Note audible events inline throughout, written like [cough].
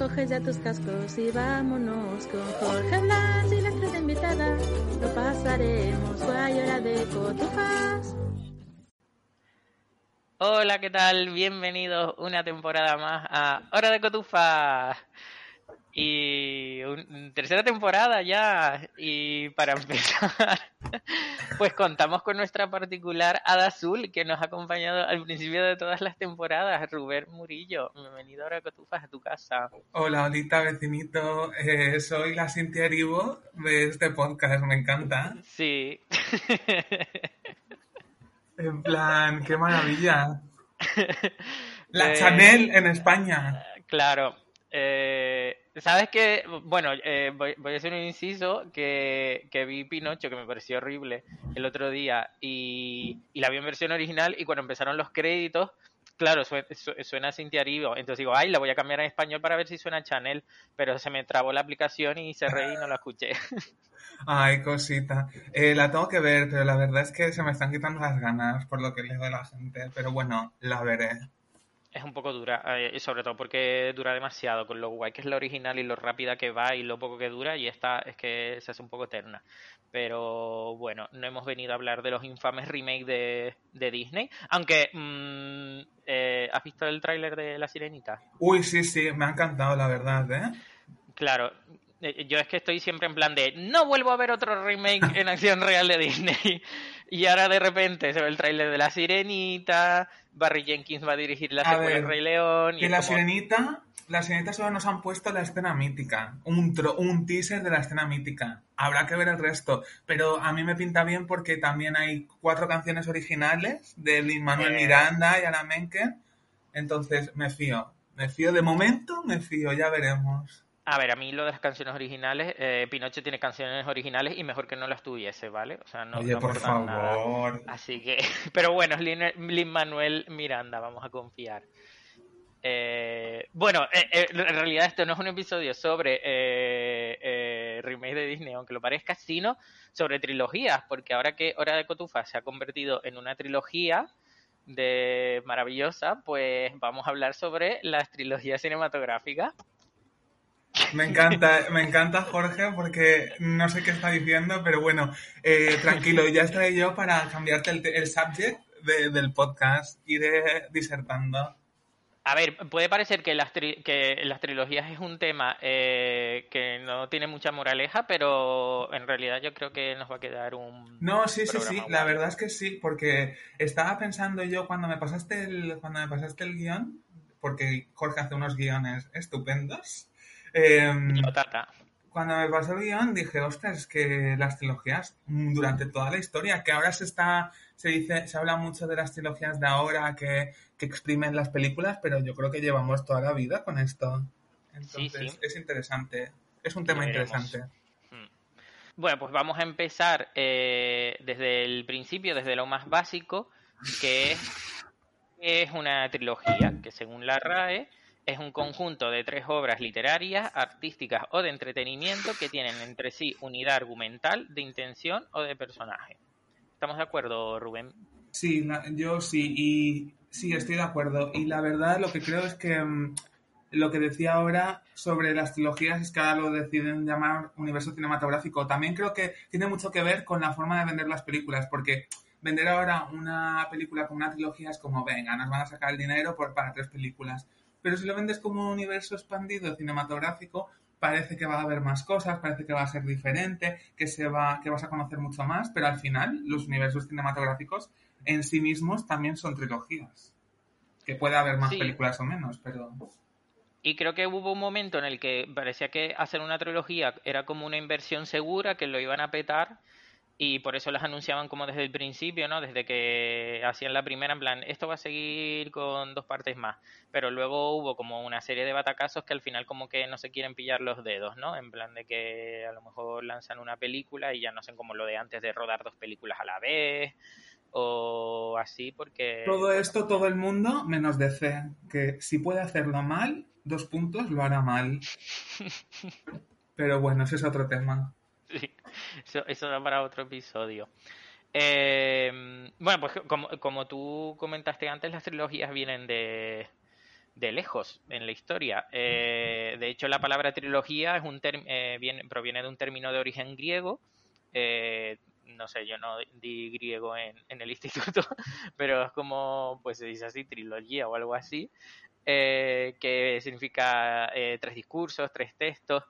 Llegó. Coge ya tus cascos y vámonos con Jorge Blas y la estrella invitada. Lo pasaremos guay, hora de Cotufas. Hola, ¿qué tal? Bienvenidos una temporada más a Hora de Cotufa. Y un- tercera temporada ya. Y para [laughs] empezar, pues contamos con nuestra particular Hada Azul que nos ha acompañado al principio de todas las temporadas, Rubén Murillo. Bienvenido a Hora de Cotufas a tu casa. Hola, Olita, vecinito. Eh, soy la Cintia Erivo de este podcast, me encanta. Sí. [laughs] En plan, qué maravilla. [laughs] La Eh, Chanel en España. Claro. Eh, ¿Sabes qué? Bueno, eh, voy, voy a hacer un inciso que, que vi Pinocho, que me pareció horrible el otro día, y, y la vi en versión original, y cuando empezaron los créditos, claro, sue- su- suena Cintia Erivo, entonces digo, ay, la voy a cambiar en español para ver si suena Chanel, pero se me trabó la aplicación y cerré y no la escuché. [laughs] Ay, cosita. Eh, la tengo que ver, pero la verdad es que se me están quitando las ganas por lo que leo de la gente. Pero bueno, la veré. Es un poco dura, eh, y sobre todo porque dura demasiado, con lo guay que es la original y lo rápida que va y lo poco que dura, y esta es que se hace un poco eterna. Pero bueno, no hemos venido a hablar de los infames remakes de, de Disney, aunque mm, eh, ¿has visto el tráiler de La Sirenita? Uy, sí, sí, me ha encantado, la verdad, ¿eh? Claro, eh, yo es que estoy siempre en plan de no vuelvo a ver otro remake en [laughs] acción real de Disney. [laughs] Y ahora de repente se ve el tráiler de La Sirenita, Barry Jenkins va a dirigir la secuela Rey León. Y Que la como- sirenita, la sirenita solo nos han puesto la escena mítica, un, tro- un teaser de la escena mítica. Habrá que ver el resto, pero a mí me pinta bien porque también hay cuatro canciones originales de Lin Manuel Eh. Miranda y Ana Menken, entonces me fío, me fío de momento, me fío, ya veremos. A ver, a mí lo de las canciones originales, eh, Pinocho tiene canciones originales y mejor que no las tuviese, ¿vale? O sea, no, Oye, no por aportan nada. favor. Así que, [laughs] pero bueno, es Lin, Manuel Miranda, vamos a confiar. Eh, bueno, eh, eh, en realidad esto no es un episodio sobre eh, eh, remake de Disney, aunque lo parezca, sino sobre trilogías, porque ahora que Hora de Cotufa se ha convertido en una trilogía de maravillosa, pues vamos a hablar sobre las trilogías cinematográficas. Me encanta, me encanta Jorge porque no sé qué está diciendo, pero bueno, eh, tranquilo, ya estaré yo para cambiarte el, el subject de- del podcast. Iré disertando. A ver, puede parecer que las, tri- que las trilogías es un tema eh, que no tiene mucha moraleja, pero en realidad yo creo que nos va a quedar un... No, sí, sí, sí, la verdad es que sí, porque estaba pensando yo cuando me pasaste el, cuando me pasaste el guion, porque Jorge hace unos guiones estupendos. Em, cuando me pasó el guion dije, ostras, es que las trilogías durante toda la historia, que ahora se está, se dice, se habla mucho de las trilogías de ahora que, que exprimen las películas, pero yo creo que llevamos toda la vida con esto. Entonces, sí. es interesante. Es un tema interesante. Bueno, pues vamos a empezar eh, desde el principio, desde lo más básico, que es, que es una trilogía, que según la RAE es un conjunto de tres obras literarias, artísticas o de entretenimiento que tienen entre sí unidad argumental, de intención o de personaje. ¿Estamos de acuerdo, Rubén? Sí, yo sí, y sí, estoy de acuerdo. Y la verdad, lo que creo es que mm, lo que decía ahora sobre las trilogías es que ahora lo deciden llamar universo cinematográfico. También creo que tiene mucho que ver con la forma de vender las películas, porque vender ahora una película con una trilogía es como, venga, nos van a sacar el dinero por, para tres películas. Pero si lo vendes como un universo expandido cinematográfico, parece que va a haber más cosas, parece que va a ser diferente, que, se va, que vas a conocer mucho más, pero al final los universos cinematográficos en sí mismos también son trilogías. Que puede haber más Sí. películas o menos, pero... Y creo que hubo un momento en el que parecía que hacer una trilogía era como una inversión segura, que lo iban a petar. Y por eso las anunciaban como desde el principio, ¿no? Desde que hacían la primera, en plan, esto va a seguir con dos partes más. Pero luego hubo como una serie de batacazos que al final como que no se quieren pillar los dedos, ¿no? En plan de que a lo mejor lanzan una película y ya no sé como lo de antes de rodar dos películas a la vez o así porque... Todo esto, todo el mundo, menos DC, que si puede hacerlo mal, dos puntos, lo hará mal. [laughs] Pero bueno, ese es otro tema. [laughs] Sí, eso, eso da para otro episodio. Eh, bueno, pues como, como tú comentaste antes, las trilogías vienen de, de lejos en la historia. Eh, de hecho, la palabra trilogía es un eh, viene, proviene de un término de origen griego. Eh, no sé, yo no di griego en, en, el [laughs] instituto, pero es como, pues se dice así, trilogía o algo así, eh, que significa tres discursos, tres textos.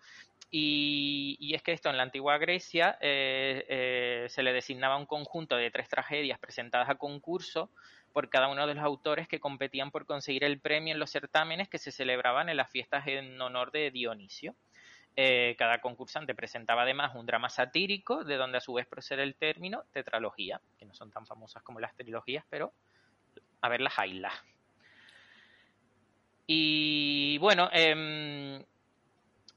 Y, es que esto en la antigua Grecia eh, eh, se le designaba un conjunto de tres tragedias presentadas a concurso por cada uno de los autores que competían por conseguir el premio en los certámenes que se celebraban en las fiestas en honor de Dionisio. Eh, cada concursante presentaba además un drama satírico, de donde a su vez procede el término tetralogía, que no son tan famosas como las trilogías, pero a ver las haylas. Y bueno, eh,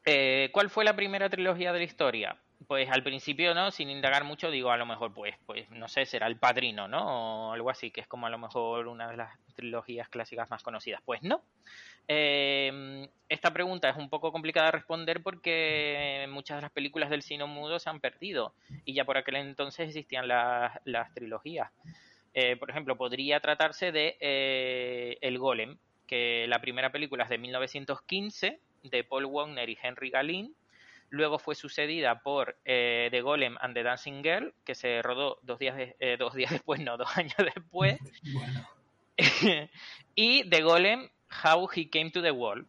eh, ¿cuál fue la primera trilogía de la historia? Pues al principio, ¿no? Sin indagar mucho, digo, a lo mejor, pues, pues, no sé, será El Padrino, ¿no? O algo así, que es como a lo mejor una de las trilogías clásicas más conocidas. Pues no. Eh, esta pregunta es un poco complicada de responder porque muchas de las películas del cine mudo se han perdido y ya por aquel entonces existían las, las trilogías. Eh, por ejemplo, podría tratarse de eh, El Golem, que la primera película es de 1915 de Paul Wagner y Henry Galin. Luego fue sucedida por eh, The Golem and the Dancing Girl, que se rodó dos días, de, eh, dos días [laughs] después, no, dos años después. Bueno. [laughs] y The Golem, How He Came to the World.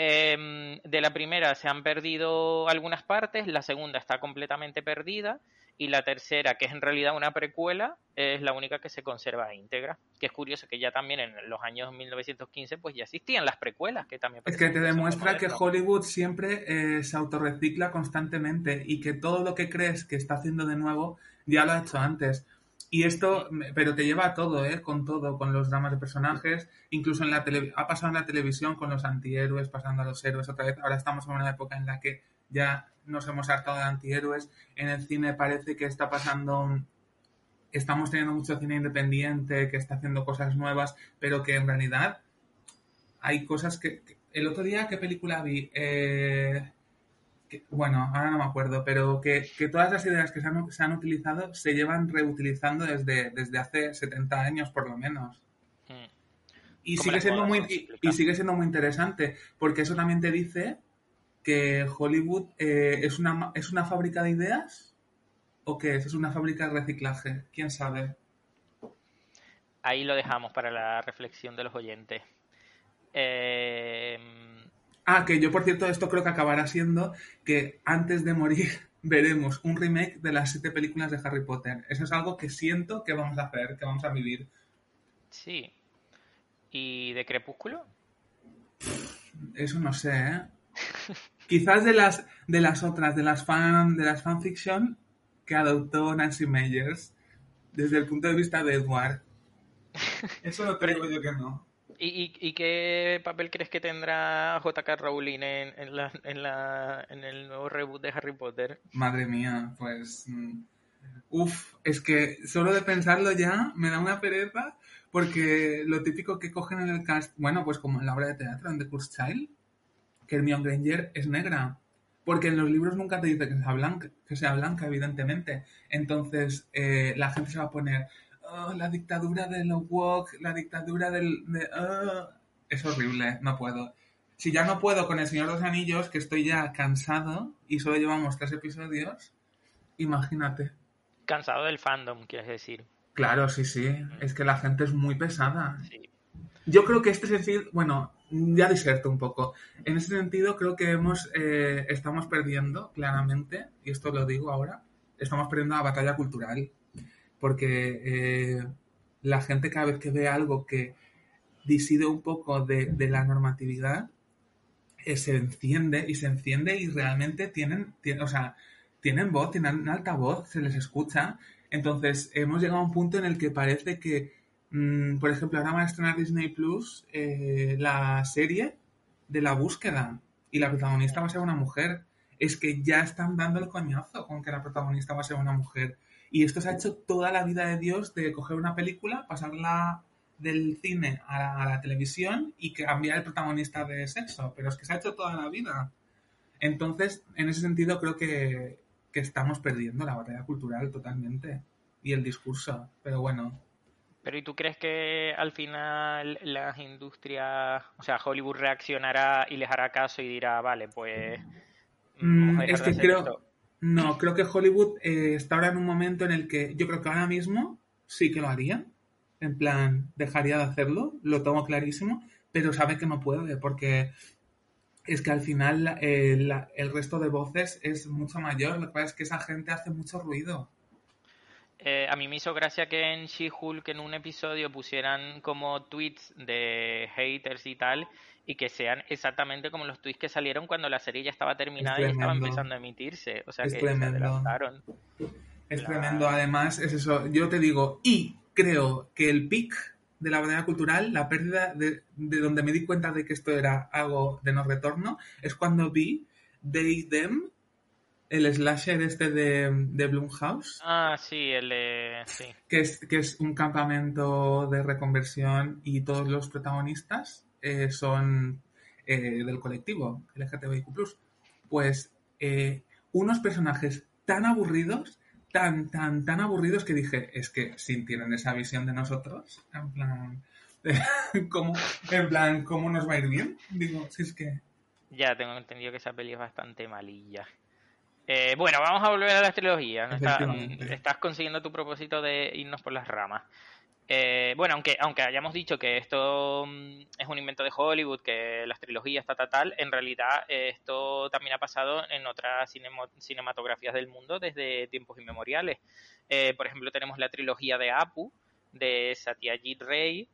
Eh, de la primera se han perdido algunas partes, la segunda está completamente perdida y la tercera, que es en realidad una precuela, es la única que se conserva íntegra. Que es curioso que ya también en los años 1915 pues ya existían las precuelas, que también... Es que te demuestra que Hollywood siempre eh, se autorrecicla constantemente y que todo lo que crees que está haciendo de nuevo ya lo ha hecho antes. Y esto, pero te lleva a todo, ¿eh? Con todo, con los dramas de personajes, incluso en la tele, ha pasado en la televisión con los antihéroes, pasando a los héroes otra vez. Ahora estamos en una época en la que ya nos hemos hartado de antihéroes. En el cine parece que está pasando, estamos teniendo mucho cine independiente, que está haciendo cosas nuevas, pero que en realidad hay cosas que... El otro día, ¿qué película vi? Eh, que, bueno, ahora no me acuerdo, pero que, que todas las ideas que se han, se han, utilizado se llevan reutilizando desde, desde hace 70 años por lo menos. Hmm. Y sigue, siendo muy, y, y sigue siendo muy interesante, porque eso también te dice que Hollywood eh, es, una, es una fábrica de ideas o qué es? ¿Es una fábrica de reciclaje? ¿Quién sabe? Ahí lo dejamos para la reflexión de los oyentes. Eh... Ah, que yo por cierto esto creo que acabará siendo que antes de morir [laughs] veremos un remake de las siete películas de Harry Potter. Eso es algo que siento que vamos a hacer, que vamos a vivir. Sí. ¿Y de Crepúsculo? Eso no sé, ¿eh? [laughs] Quizás de las de las otras, de las fan, de las fanfiction que adoptó Nancy Meyers desde el punto de vista de Edward. [laughs] Eso lo creo yo que no. ¿Y, y, qué papel crees que tendrá J.K. Rowling en, en, la, en, la, en el nuevo reboot de Harry Potter? Madre mía, pues... Uf, es que solo de pensarlo ya me da una pereza porque lo típico que cogen en el cast, bueno, pues como en la obra de teatro, en The Cursed Child, que Hermione Granger es negra. Porque en los libros nunca te dice que sea blanca, que sea blanca evidentemente. Entonces eh, la gente se va a poner, oh, la dictadura de los woke, la dictadura del... De, oh. Es horrible, no puedo. Si ya no puedo con El Señor de los Anillos, que estoy ya cansado y solo llevamos tres episodios, imagínate. Cansado del fandom, quieres decir. Claro, sí, sí. Es que la gente es muy pesada. Sí. Yo creo que este es decir, bueno, ya diserto un poco. En ese sentido, creo que hemos, eh, estamos perdiendo, claramente, y esto lo digo ahora, estamos perdiendo la batalla cultural. Porque eh, la gente cada vez que ve algo que diside un poco de, de la normatividad, eh, se enciende y se enciende y realmente tienen, tienen, o sea, tienen voz, tienen alta voz, se les escucha. Entonces, hemos llegado a un punto en el que parece que, mm, por ejemplo, ahora van a estrenar Disney Plus eh, la serie de la búsqueda y la protagonista va a ser una mujer. Es que ya están dando el coñazo con que la protagonista va a ser una mujer. Y esto se ha hecho toda la vida de Dios de coger una película, pasarla del cine a la, a la televisión y cambiar el protagonista de sexo. Pero es que se ha hecho toda la vida. Entonces, en ese sentido, creo que, que estamos perdiendo la batalla cultural totalmente y el discurso. Pero bueno, Pero ¿y tú crees que al final las industrias, o sea, Hollywood reaccionará y les hará caso y dirá, vale, pues Mm, es que creo, esto"? No, creo que Hollywood eh, está ahora en un momento en el que yo creo que ahora mismo sí que lo haría. En plan, dejaría de hacerlo, lo tengo clarísimo, pero sabe que no puede porque es que al final eh, la- el resto de voces es mucho mayor. Lo que pasa es que esa gente hace mucho ruido. Eh, a mí me hizo gracia que en She-Hulk en un episodio pusieran como tweets de haters y tal, y que sean exactamente como los tweets que salieron cuando la serie ya estaba terminada y estaba empezando a emitirse. O sea Es que tremendo. se adelantaron. Es Claro. tremendo, además, es eso. Yo te digo, y creo que el pic de la batalla cultural, la pérdida de, de donde me di cuenta de que esto era algo de no retorno, es cuando vi They Them, el slasher este de, de Blumhouse, Ah, sí, el de... Sí. que es, que es un campamento de reconversión y todos los protagonistas eh, son eh, del colectivo LGTBIQ+. Pues eh, unos personajes tan aburridos, tan, tan, tan aburridos que dije, es que si tienen esa visión de nosotros, en plan, [laughs] ¿cómo, en plan, ¿cómo nos va a ir bien? Digo, si es que... Ya tengo entendido que esa peli es bastante malilla. Eh, bueno, vamos a volver a las trilogías. estás consiguiendo tu propósito de irnos por las ramas. Eh, bueno, aunque, aunque hayamos dicho que esto mm, es un invento de Hollywood, que las trilogías, ta, ta, tal, en realidad eh, esto también ha pasado en otras cinematografías del mundo desde tiempos inmemoriales. Eh, por ejemplo, tenemos la trilogía de Apu, de Satyajit Ray,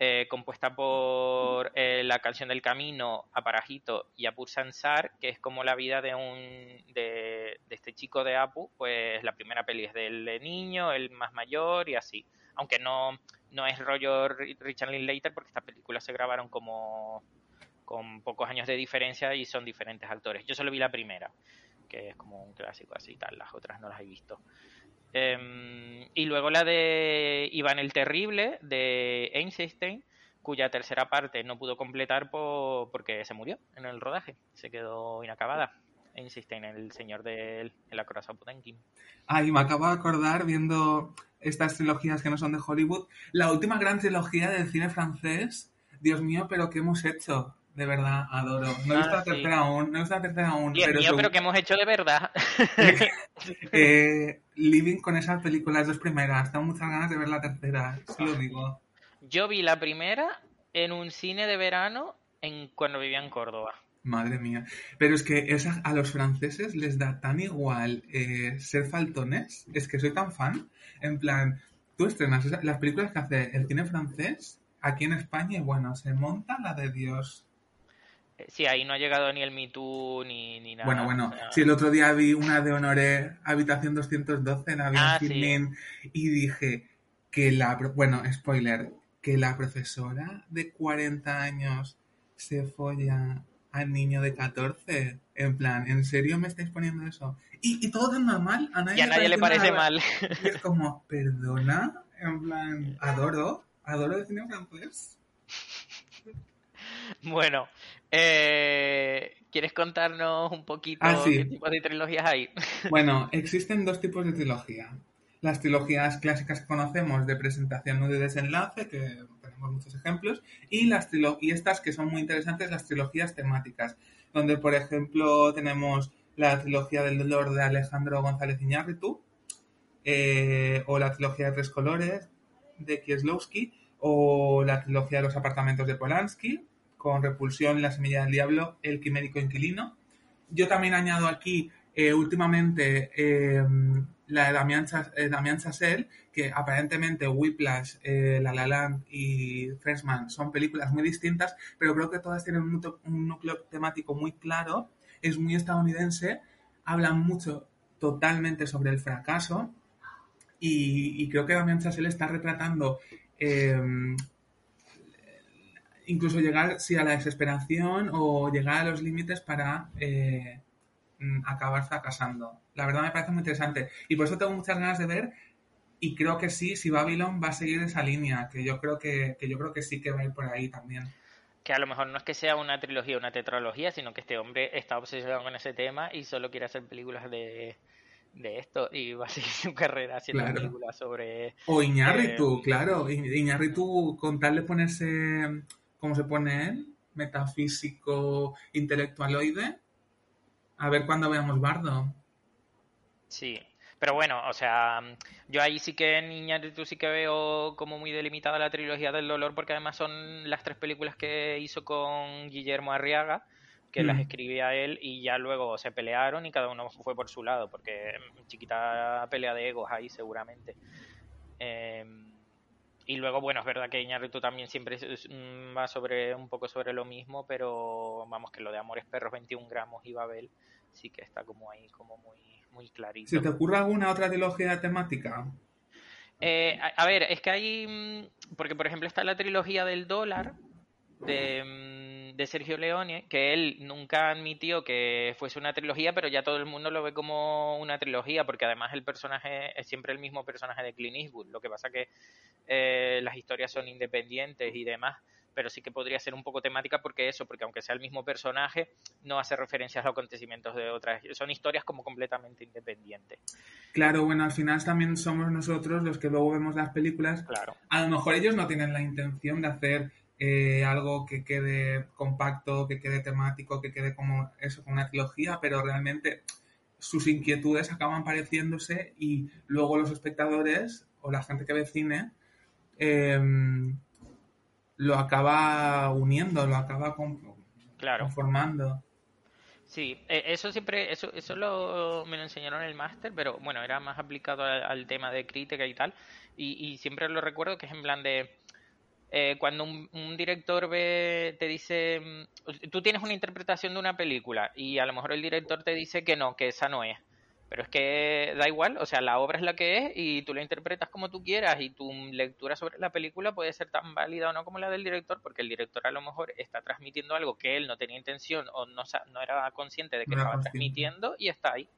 eh, compuesta por eh, la canción del camino, Aparajito y Apur Sansar, que es como la vida de un de este chico de Apu, pues la primera peli es del niño, el más mayor y así. Aunque no, no es rollo Ri- Richard Linklater porque estas películas se grabaron como con pocos años de diferencia y son diferentes actores. Yo solo vi la primera, que es como un clásico así y tal, las otras no las he visto. Em, y luego la de Iván el Terrible, de Einstein, cuya tercera parte no pudo completar po- porque se murió en el rodaje, se quedó inacabada. Einstein, el señor del el acorazado Potemkin. Ay, me acabo de acordar viendo estas trilogías que no son de Hollywood. La última gran trilogía del cine francés. Dios mío, pero ¿qué hemos hecho? De verdad, adoro. No he Ah, visto la sí. tercera aún, no he visto la tercera aún. Dios pero mío, pero que hemos hecho de verdad. [laughs] [laughs] eh, living con esas películas, dos primeras. Tengo muchas ganas de ver la tercera, se lo digo. Yo vi la primera en un cine de verano en cuando vivía en Córdoba. Madre mía. Pero es que esa- a los franceses les da tan igual eh, ser faltones. Es que soy tan fan. En plan, tú estrenas las películas que hace el cine francés aquí en España y bueno, se monta la de Dios. Eh, Sí, ahí no ha llegado ni el Me Too ni, ni nada. Bueno, bueno, o sea, si el otro día vi una de Honoré, Habitación 212, la vi en Ah, sí. Filmin, y dije que la, bueno, spoiler, que la profesora de 40 años se folla al niño de 14. En plan, ¿en serio me estáis poniendo eso? Y, y todo tan normal, a nadie, y a nadie le parece nada. mal. Y es como, perdona, en plan, adoro, adoro el cine francés. Bueno, eh, ¿quieres contarnos un poquito Ah, sí. qué tipo de trilogías hay? [laughs] Bueno, existen dos tipos de trilogía. Las trilogías clásicas que conocemos de presentación y de desenlace, que muchos ejemplos, y, las y estas que son muy interesantes, las trilogías temáticas, donde, por ejemplo, tenemos la trilogía del dolor de Alejandro González Iñárritu, eh, o la trilogía de Tres Colores de Kieslowski, o la trilogía de los apartamentos de Polanski, con Repulsión, La Semilla del Diablo, El Quimérico Inquilino. Yo también añado aquí eh, últimamente eh, la de Damián, Damián que aparentemente Whiplash, eh, La La Land y Freshman son películas muy distintas, pero creo que todas tienen un, núcleo- temático muy claro, es muy estadounidense, hablan mucho totalmente sobre el fracaso y, creo que Damien Chazelle está retratando eh, incluso llegar sí, a la desesperación o llegar a los límites para eh, mm, acabar fracasando. La verdad me parece muy interesante y por eso tengo muchas ganas de ver y creo que sí, si Babylon va a seguir esa línea, que yo creo que, que yo creo que sí que va a ir por ahí también que a lo mejor no es que sea una trilogía una tetralogía, sino que este hombre está obsesionado con ese tema y solo quiere hacer películas de, de esto y va a seguir [laughs] su carrera haciendo Claro. películas sobre... O Iñárritu, Eh, claro. Iñárritu, con tal de ponerse, ¿cómo se pone él? Metafísico, intelectualoide. A ver cuándo veamos Bardo. Sí, pero bueno, o sea, yo ahí sí que en Iñárritu sí que veo como muy delimitada la trilogía del dolor, porque además son las tres películas que hizo con Guillermo Arriaga, que las Mm. escribía él y ya luego se pelearon y cada uno fue por su lado, porque chiquita pelea de egos ahí seguramente. Eh, y luego, bueno, es verdad que Iñárritu también siempre mm, va sobre un poco sobre lo mismo, pero vamos, que lo de Amores Perros 21 gramos y Babel sí que está como ahí, como muy, muy clarito. ¿Se te ocurre alguna otra trilogía temática? Eh, a, a ver, es que hay. mm, Porque, por ejemplo, está la trilogía del dólar de, mm, de Sergio Leone, que él nunca admitió que fuese una trilogía, pero ya todo el mundo lo ve como una trilogía, porque además el personaje es siempre el mismo personaje de Clint Eastwood. Lo que pasa que eh, las historias son independientes y demás, pero sí que podría ser un poco temática porque eso, porque aunque sea el mismo personaje, no hace referencias a los acontecimientos de otras. Son historias como completamente independientes. Claro, bueno, al final también somos nosotros los que luego vemos las películas. Claro. A lo mejor ellos no tienen la intención de hacer eh, algo que quede compacto, que quede temático, que quede como eso, como una trilogía, pero realmente sus inquietudes acaban pareciéndose y luego los espectadores o la gente que ve cine eh, lo acaba uniendo, lo acaba Claro. conformando. Sí, eh, eso siempre, eso, eso lo, me lo enseñaron en el máster, pero bueno, era más aplicado al, al tema de crítica y tal, y, y siempre lo recuerdo que es en plan de, eh, cuando un, un director ve, te dice, mm, tú tienes una interpretación de una película y a lo mejor el director te dice que no, que esa no es, pero es que da igual, o sea, la obra es la que es y tú la interpretas como tú quieras y tu lectura sobre la película puede ser tan válida o no como la del director, porque el director a lo mejor está transmitiendo algo que él no tenía intención o no, no era consciente de que No estaba consciente. transmitiendo y está ahí.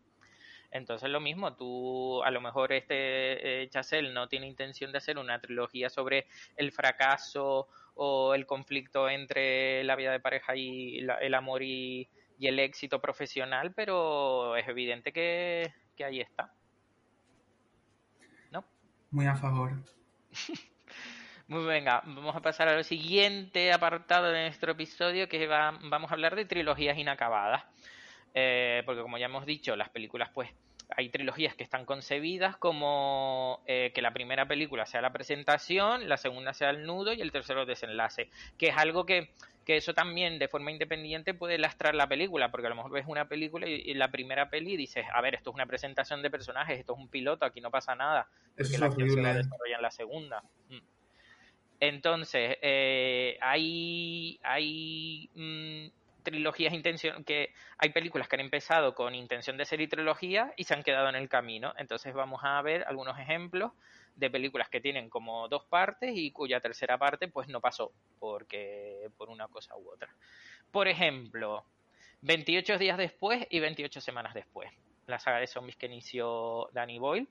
Entonces lo mismo, tú a lo mejor este eh, Chazelle no tiene intención de hacer una trilogía sobre el fracaso o el conflicto entre la vida de pareja y la- el amor y, y el éxito profesional, pero es evidente que, que ahí está. ¿No? Muy a favor. [laughs] Muy venga, vamos a pasar al siguiente apartado de nuestro episodio que va, vamos a hablar de trilogías inacabadas. Eh, porque como ya hemos dicho, las películas pues hay trilogías que están concebidas como eh, que la primera película sea la presentación, la segunda sea el nudo y el tercero el desenlace, que es algo que, que eso también de forma independiente puede lastrar la película, porque a lo mejor ves una película y, y la primera peli dices, a ver, esto es una presentación de personajes, esto es un piloto, aquí no pasa nada, Eso porque es la acción se va a horrible. desarrollar en la segunda. Mm. Entonces, eh, hay, hay mm, trilogías intención que hay películas que han empezado con intención de ser trilogía y se han quedado en el camino. Entonces vamos a ver algunos ejemplos de películas que tienen como dos partes y cuya tercera parte pues no pasó porque por una cosa u otra. Por ejemplo, 28 días después y 28 semanas después. La saga de zombies que inició Danny Boyle.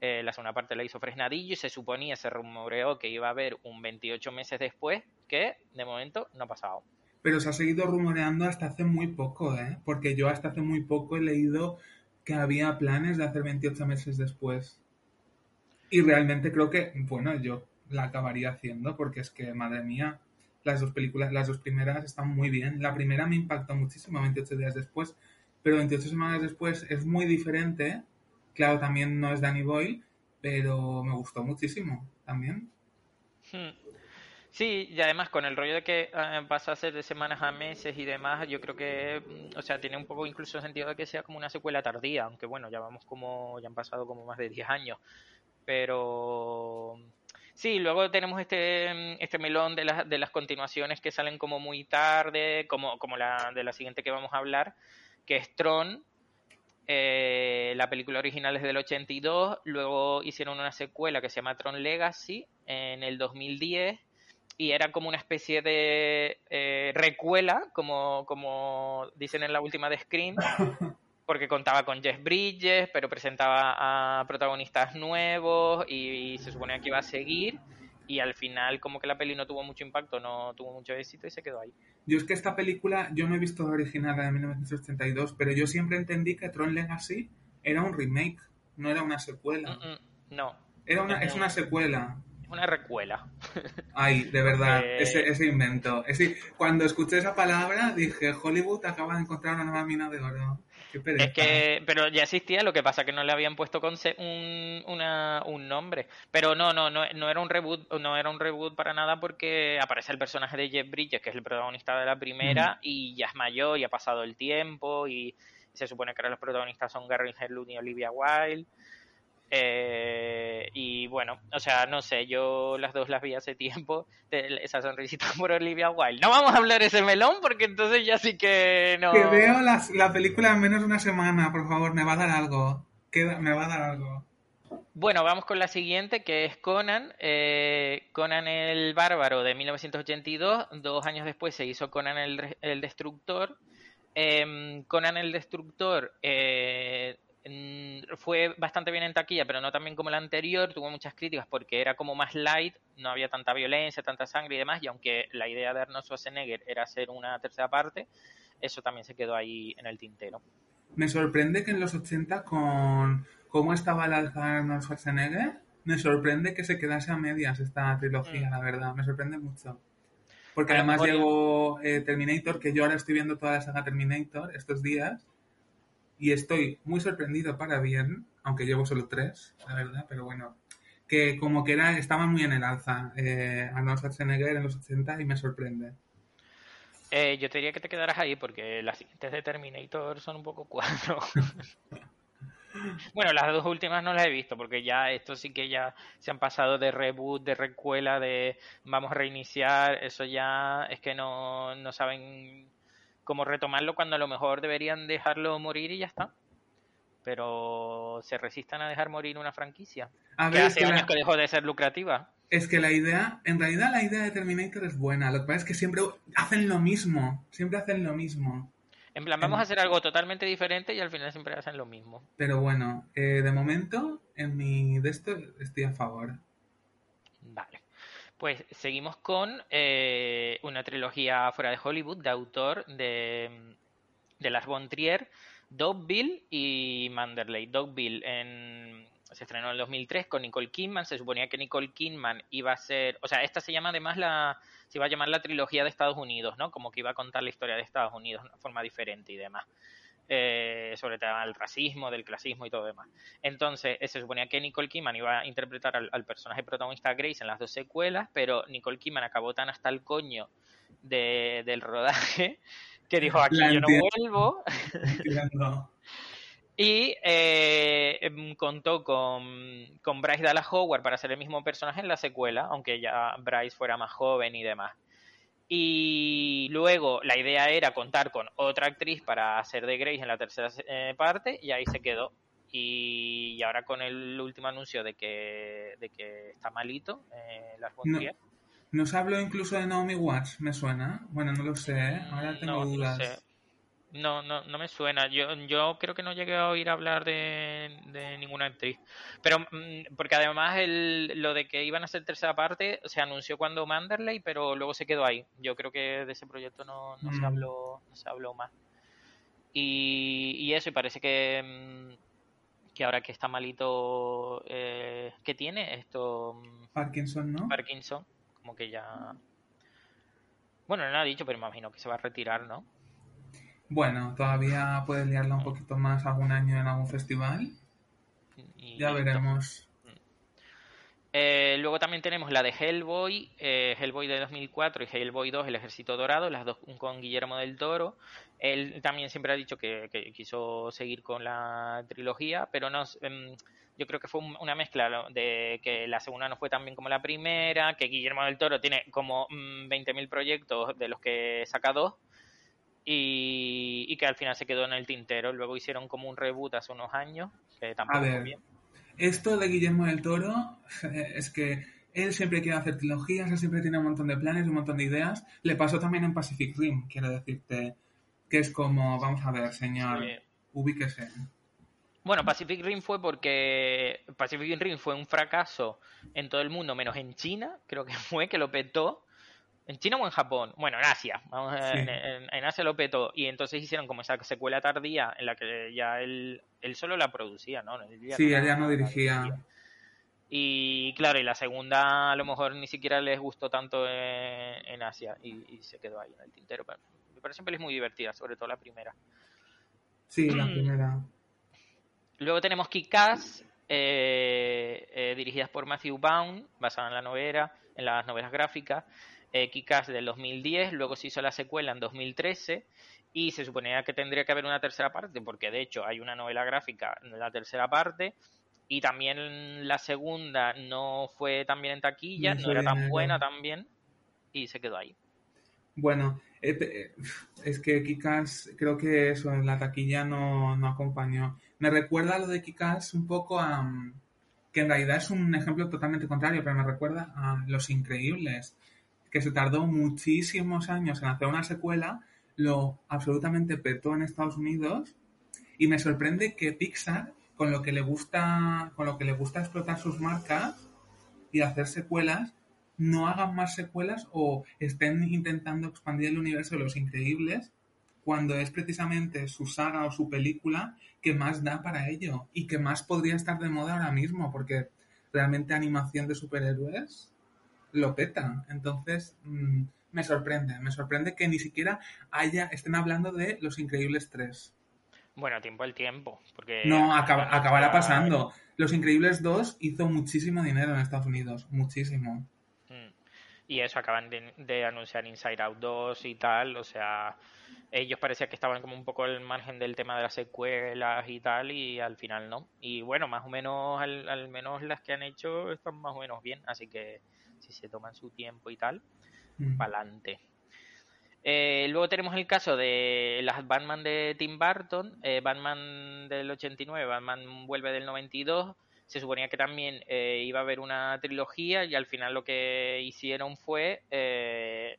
Eh, la segunda parte la hizo Fresnadillo y se suponía, se rumoreó que iba a haber un 28 meses después, que de momento no ha pasado. Pero se ha seguido rumoreando hasta hace muy poco, ¿eh? Porque yo hasta hace muy poco he leído que había planes de hacer 28 meses después. Y realmente creo que, bueno, yo la acabaría haciendo porque es que, madre mía, las dos películas, las dos primeras están muy bien. La primera me impactó muchísimo 28 días después, pero 28 semanas después es muy diferente. Claro, también no es Danny Boyle, pero me gustó muchísimo también. Hmm. Sí, y además con el rollo de que eh, pasa a ser de semanas a meses y demás, yo creo que, mm, o sea, tiene un poco incluso sentido de que sea como una secuela tardía, aunque bueno, ya vamos como, ya han pasado como más de 10 años, pero sí, luego tenemos este, este melón de, las de las continuaciones que salen como muy tarde, como, como la de la siguiente que vamos a hablar, que es Tron, Eh, la película original es del 82, luego hicieron una secuela que se llama Tron Legacy en el 2010 y era como una especie de eh, recuela, como, como dicen en la última de Scream, [laughs] porque contaba con Jeff Bridges, pero presentaba a protagonistas nuevos y, se suponía que iba a seguir y al final como que la peli no tuvo mucho impacto, no tuvo mucho éxito y se quedó ahí. Yo es que esta película, yo no he visto la original, la de 1982, pero yo siempre entendí que Tron Legacy era un remake, no era una secuela. Mm, mm, no. Era una, es una secuela. Una recuela. [laughs] Ay, de verdad, ese, ese invento. cuando escuché esa palabra dije, Hollywood acaba de encontrar una nueva mina de oro. Es que, pero ya existía, lo que pasa que no le habían puesto con un, una, un nombre. Pero no, no, no, no era un reboot, no era un reboot para nada porque aparece el personaje de Jeff Bridges, que es el protagonista de la primera, y ya es mayor y ha pasado el tiempo y se supone que ahora los protagonistas son Gary Herlund y Olivia Wilde. Eh, y bueno, o sea, no sé, yo las dos las vi hace tiempo, esa sonrisita [laughs] por Olivia Wilde. No vamos a hablar ese melón porque entonces ya sí que no... Que veo la película en menos de una semana, por favor, me va a dar algo. me va a dar algo. Bueno, vamos con la siguiente, que es Conan. Eh, Conan el Bárbaro de 1982. Dos años después se hizo Conan el, el Destructor. Em, Conan el Destructor eh, fue bastante bien en taquilla, pero no tan bien como la anterior. Tuvo muchas críticas porque era como más light, no había tanta violencia, tanta sangre y demás. Y aunque la idea de Arnold Schwarzenegger era hacer una tercera parte, eso también se quedó ahí en el tintero. Me sorprende que en los 80, con cómo estaba el alza de Arnold Schwarzenegger, me sorprende que se quedase a medias esta trilogía, mm. la verdad. Me sorprende mucho. Porque además llegó eh, Terminator, que yo ahora estoy viendo toda la saga Terminator estos días y estoy muy sorprendido para bien, aunque llevo solo tres, la verdad, pero bueno, que como que era, estaban muy en el alza eh, Arnold Schwarzenegger en los 80 y me sorprende. Eh, yo te diría que te quedaras ahí porque las siguientes de Terminator son un poco cuatro. [laughs] bueno, las dos últimas no las he visto porque ya esto sí que ya se han pasado de reboot, de recuela, de vamos a reiniciar, eso ya es que no, no saben como retomarlo cuando a lo mejor deberían dejarlo morir y ya está. Pero se resistan a dejar morir una franquicia. que hace años que dejó de ser lucrativa. Es que la idea, en realidad la idea de Terminator es buena. Lo que pasa es que siempre hacen lo mismo. Siempre hacen lo mismo. En plan, vamos a hacer algo totalmente diferente y al final siempre hacen lo mismo. Pero bueno, eh, de momento, en mi de esto estoy a favor. Vale. Pues seguimos con eh, una trilogía fuera de Hollywood de autor de, de Lars von Trier, Dogville y Manderley. Dogville en, se estrenó en el 2003 con Nicole Kidman. Se suponía que Nicole Kidman iba a ser, o sea, esta se llama además la, se iba a llamar la trilogía de Estados Unidos, ¿no? Como que iba a contar la historia de Estados Unidos de una forma diferente y demás. Eh, sobre todo el racismo, del clasismo y todo demás. Entonces, eh, se suponía que Nicole Kidman iba a interpretar al, personaje protagonista Grace en las dos secuelas, pero Nicole Kidman acabó tan hasta el coño del rodaje que dijo, aquí yo no vuelvo. [laughs] y eh, em, contó con, con Bryce Dallas Howard para ser el mismo personaje en la secuela, aunque ya Bryce fuera más joven y demás. Y luego la idea era contar con otra actriz para hacer de Grace en la tercera eh, parte y ahí se quedó. Y, ahora con el último anuncio de que, de que está malito, eh, las no, Nos habló incluso de Naomi Watts, me suena. Bueno, no lo sé, ¿eh? ahora tengo dudas. No, no, no me suena. Yo, yo creo que no llegué a oír hablar de, ninguna actriz. Pero, mm, porque además el, lo de que iban a hacer tercera parte se anunció cuando Manderley, pero luego se quedó ahí. Yo creo que de ese proyecto no, no se mm. habló no se habló más. Y, y eso, y parece que, mm, que ahora que está malito, eh, ¿qué tiene esto? Parkinson, ¿no? Parkinson, como que ya... Bueno, no lo ha dicho, pero me imagino que se va a retirar, ¿no? Bueno, todavía puede liarla un poquito más algún año en algún festival. ya veremos. Eh, luego también tenemos la de Hellboy, eh, Hellboy de 2004 y Hellboy 2, El Ejército Dorado, las dos con Guillermo del Toro. Él también siempre ha dicho que, quiso seguir con la trilogía, pero no, em, yo creo que fue una mezcla de que la segunda no fue tan bien como la primera, que Guillermo del Toro tiene como 20.000 mm, proyectos de los que saca dos y, y que al final se quedó en el tintero. Luego hicieron como un reboot hace unos años, que tampoco A ver. bien. Esto de Guillermo del Toro [laughs] es que él siempre quiere hacer trilogías, él siempre tiene un montón de planes, un montón de ideas. Le pasó también en Pacific Rim, quiero decirte, que es como, vamos a ver, señor, Sí. ubíquese. Bueno, Pacific Rim fue porque Pacific Rim fue un fracaso en todo el mundo, menos en China, creo que fue, que lo petó. ¿En China o en Japón? Bueno, en Asia. Vamos Sí. en, en- en Asia lo petó. Y entonces hicieron como esa secuela tardía en la que ya él, él solo la producía, ¿no? Él Sí, él ya no dirigía. Y claro, y la segunda a lo mejor ni siquiera les gustó tanto en, en Asia y, y se quedó ahí en el tintero. Pero me parece pelis muy divertida, sobre todo la primera. Sí, la primera. Luego tenemos Kick-Ass, eh, eh, dirigidas por Matthew Vaughn, basada en la novela, en las novelas gráficas. Eh, Kick-Ass del 2010, luego se hizo la secuela en 2013 y se suponía que tendría que haber una tercera parte, porque de hecho hay una novela gráfica en la tercera parte y también la segunda no fue tan bien en taquilla, No era tan buena también y se quedó ahí. Bueno, eh, eh, es que Kikas, creo que eso en la taquilla no, no acompañó. Me recuerda lo de Kikas un poco a. mm, que en realidad es un ejemplo totalmente contrario, pero me recuerda a Los Increíbles, que se tardó muchísimos años en hacer una secuela, lo absolutamente petó en Estados Unidos, y me sorprende que Pixar, con lo que le gusta, con lo que le gusta explotar sus marcas y hacer secuelas, no hagan más secuelas o estén intentando expandir el universo de los increíbles cuando es precisamente su saga o su película que más da para ello y que más podría estar de moda ahora mismo porque realmente animación de superhéroes lo peta. Entonces mm, me sorprende, me sorprende que ni siquiera haya, estén hablando de Los Increíbles 3. Bueno, tiempo al tiempo, porque... No, acaba- acabará pasando. Los Increíbles 2 hizo muchísimo dinero en Estados Unidos, muchísimo. Mm. Y eso, acaban de, de anunciar Inside Out 2 y tal, o sea, ellos parecía que estaban como un poco al margen del tema de las secuelas y tal, y al final no. Y bueno, más o menos, al, al menos las que han hecho están más o menos bien, así que si se toman su tiempo y tal, Mm. pa'lante. Eh, luego tenemos el caso de las Batman de Tim Burton, eh, Batman del 89, Batman vuelve del 92. Se suponía que también eh, iba a haber una trilogía y al final lo que hicieron fue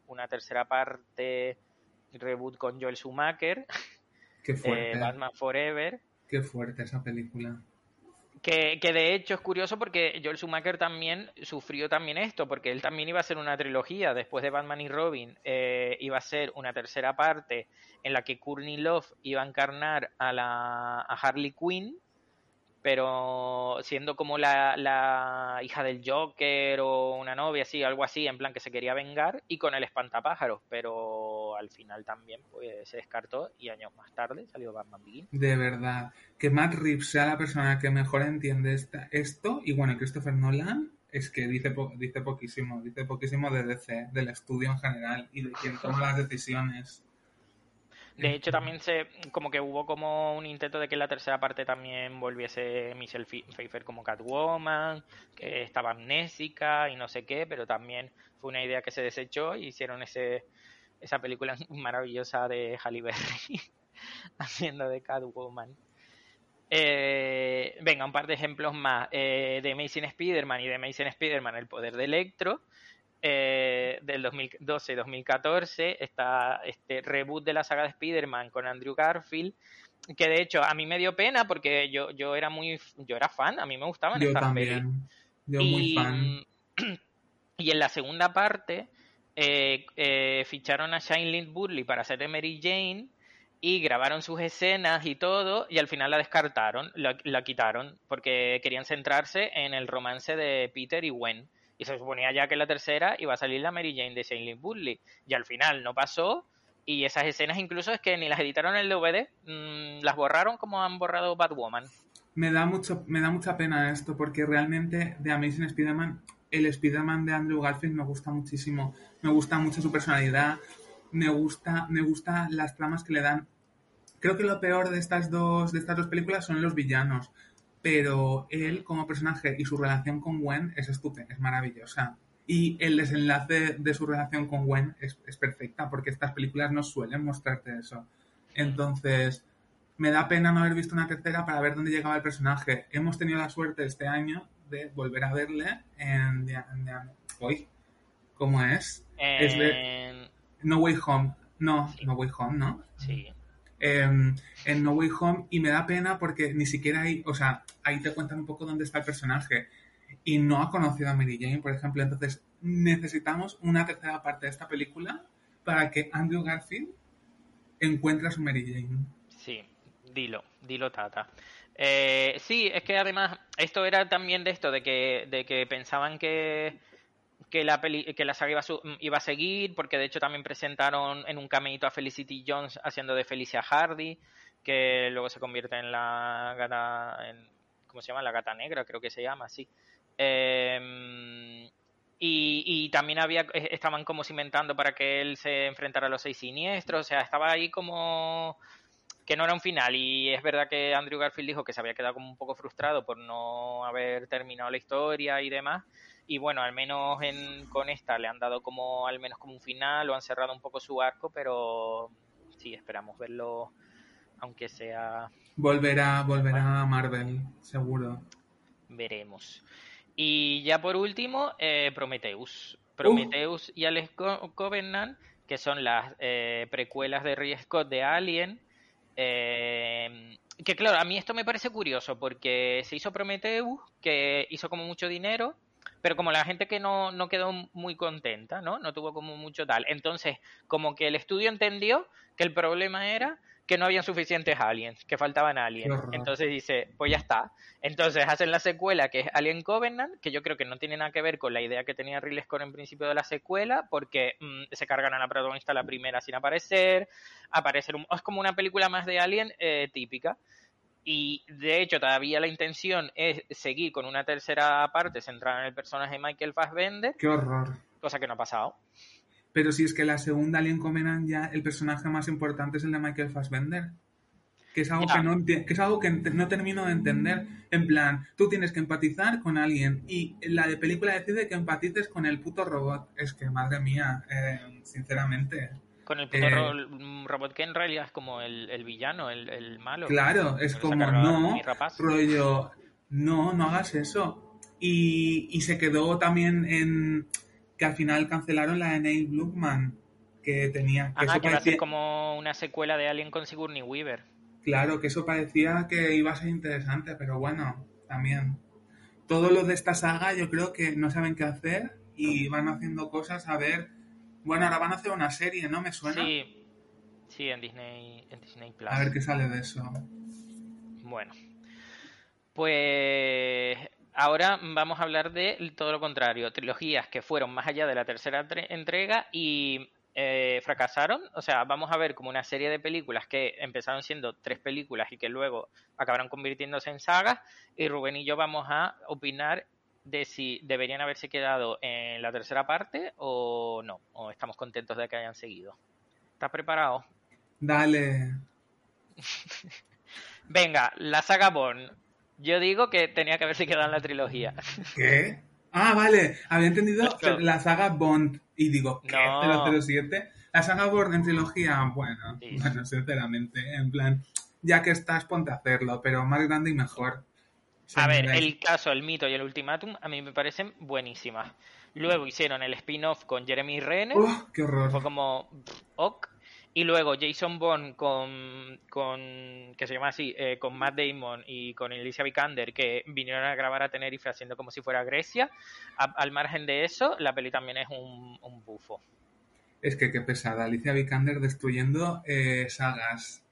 una tercera parte reboot con Joel Schumacher, Qué [laughs] fuerte, Batman Forever. qué fuerte esa película. Que, que de hecho es curioso porque Joel Schumacher también sufrió también esto, porque él también iba a ser una trilogía después de Batman y Robin, eh, iba a ser una tercera parte en la que Courtney Love iba a encarnar a, la, a Harley Quinn, pero siendo como la, la hija del Joker o una novia, así, algo así, en plan que se quería vengar, y con el espantapájaros, pero al final también pues, se descartó y años más tarde salió Batman Begins. De verdad. Que Matt Reeves sea la persona que mejor entiende esta- esto. Y bueno, Christopher Nolan es que dice, po- dice poquísimo. Dice poquísimo de DC, del estudio en general y de quien toma las decisiones. De hecho, también se como que hubo como un intento de que en la tercera parte también volviese Michelle Pfe- Pfeiffer como Catwoman, que estaba amnésica y no sé qué, pero también fue una idea que se desechó y hicieron ese esa película [laughs] maravillosa de Halle Berry [laughs] haciendo de Catwoman. Eh, venga, un par de ejemplos más. Eh, de Amazing Spider-Man y de Amazing Spider-Man El Poder de Electro. Eh, del 2012 y 2014 está este reboot de la saga de Spider-Man con Andrew Garfield que de hecho a mí me dio pena porque yo, yo era muy yo era fan, a mí me gustaban Yo estas pelis. también. Muy Y, fan. [clears throat] y en la segunda parte eh, eh, ficharon a Shailene Woodley para hacer de Mary Jane y grabaron sus escenas y todo y al final la descartaron, la, la quitaron porque querían centrarse en el romance de Peter y Gwen. Y se suponía ya que en la tercera iba a salir la Mary Jane de Shailene Woodley. Y al final no pasó. Y esas escenas incluso es que ni las editaron en el DVD, mm, las borraron como han borrado Batwoman. Me da, mucho, me da mucha pena esto porque realmente de Amazing Spider-Man, el Spider-Man de Andrew Garfield me gusta muchísimo. Me gusta mucho su personalidad. Me gusta, me gusta las tramas que le dan. Creo que lo peor de estas dos, de estas dos películas son los villanos. Pero él como personaje y su relación con Gwen es estupenda, es maravillosa. Y el desenlace de su relación con Gwen es, es perfecta, porque estas películas no suelen mostrarte eso. Entonces, me da pena no haber visto una tercera para ver dónde llegaba el personaje. Hemos tenido la suerte este año de volver a verle en... The- en The- uy, ¿Cómo es? Es de En- No Way Home. No, Sí. No Way Home, ¿no? Sí. Em, en No Way Home y me da pena porque ni siquiera hay, o sea, ahí te cuentan un poco dónde está el personaje y no ha conocido a Mary Jane, por ejemplo, entonces necesitamos una tercera parte de esta película para que Andrew Garfield encuentre a su Mary Jane. Sí, dilo, dilo Tata. Eh, sí, es que además esto era también de esto, de que, de que pensaban que, que la peli, que la saga iba a, su- iba a seguir, porque de hecho también presentaron en un cameíto a Felicity Jones haciendo de Felicia Hardy, que luego se convierte en la gata, en, ¿cómo se llama? La gata negra, creo que se llama, sí. Eh, y, y también había, eh, estaban como cimentando para que él se enfrentara a los seis siniestros, o sea, estaba ahí como que no era un final y es verdad que Andrew Garfield dijo que se había quedado como un poco frustrado por no haber terminado la historia y demás y bueno al menos en, con esta le han dado como al menos como un final o han cerrado un poco su arco pero sí esperamos verlo aunque sea Volverá, volverá a Marvel, seguro. veremos. Y ya por último eh, Prometheus. Prometheus y Alex Co- Covenant que son las eh, precuelas de Ridley Scott de Alien. Eh, que claro, a mí esto me parece curioso porque se hizo Prometheus, que hizo como mucho dinero, pero como la gente que no, no quedó muy contenta, ¿no? No tuvo como mucho tal. Entonces, como que el estudio entendió que el problema era que no habían suficientes aliens, que faltaban aliens. Entonces dice, pues ya está. Entonces hacen la secuela que es Alien Covenant, que yo creo que no tiene nada que ver con la idea que tenía Ridley Scott en principio de la secuela, porque mm, se cargan a la protagonista la primera sin aparecer, aparecer un- es como una película más de Alien eh, típica. Y de hecho, todavía la intención es seguir con una tercera parte centrada en el personaje de Michael Fassbender, Qué horror. cosa que no ha pasado. Pero si es que la segunda Alien Covenant ya el personaje más importante es el de Michael Fassbender. Que es algo, que no, que es algo que no termino de entender. En plan, tú tienes que empatizar con alguien y la de película decide que empatices con el puto robot. Es que, madre mía, eh, sinceramente. Con el puto Eh. ro- mm, robot que en realidad es como el, el villano, el, el malo. Claro, es como, no, rollo, no, no hagas eso. Y, y se quedó también en que al final cancelaron la de Neil Blumman, que tenía... Que Ajá, eso que va a parecía- ser como una secuela de Alien con Sigourney Weaver. Claro, que eso parecía que iba a ser interesante, pero bueno, también. Todo lo de esta saga yo creo que no saben qué hacer y van haciendo cosas a ver... Bueno, ahora van a hacer una serie, ¿no? ¿Me suena? Sí, sí, en Disney, en Disney Plus. A ver qué sale de eso. Bueno, pues ahora vamos a hablar de todo lo contrario, trilogías que fueron más allá de la tercera tre- entrega y eh, fracasaron. O sea, vamos a ver como una serie de películas que empezaron siendo tres películas y que luego acabaron convirtiéndose en sagas. Y Rubén y yo vamos a opinar de si deberían haberse quedado en la tercera parte o no, o estamos contentos de que hayan seguido. ¿Estás preparado? Dale. [laughs] Venga, la saga Bourne. Yo digo que tenía que haberse quedado en la trilogía. [laughs] ¿Qué? Ah, vale. Había entendido Esto. la saga Bond. Y digo, ¿qué? No. 007. La saga Bond en trilogía, bueno, Sí. bueno, sinceramente, en plan, ya que estás, ponte a hacerlo, pero más grande y mejor. A ver, el caso, el mito y el ultimátum a mí me parecen buenísimas. Luego hicieron el spin-off con Jeremy Renner, ¡Oh, qué horror! fue como pff, ok. Y luego Jason Bourne con, con que se llama así, eh, con Matt Damon y con Alicia Vikander, que vinieron a grabar a Tenerife haciendo como si fuera Grecia. A- al margen de eso, la peli también es un, un bufo. Es que qué pesada. Alicia Vikander destruyendo eh, sagas.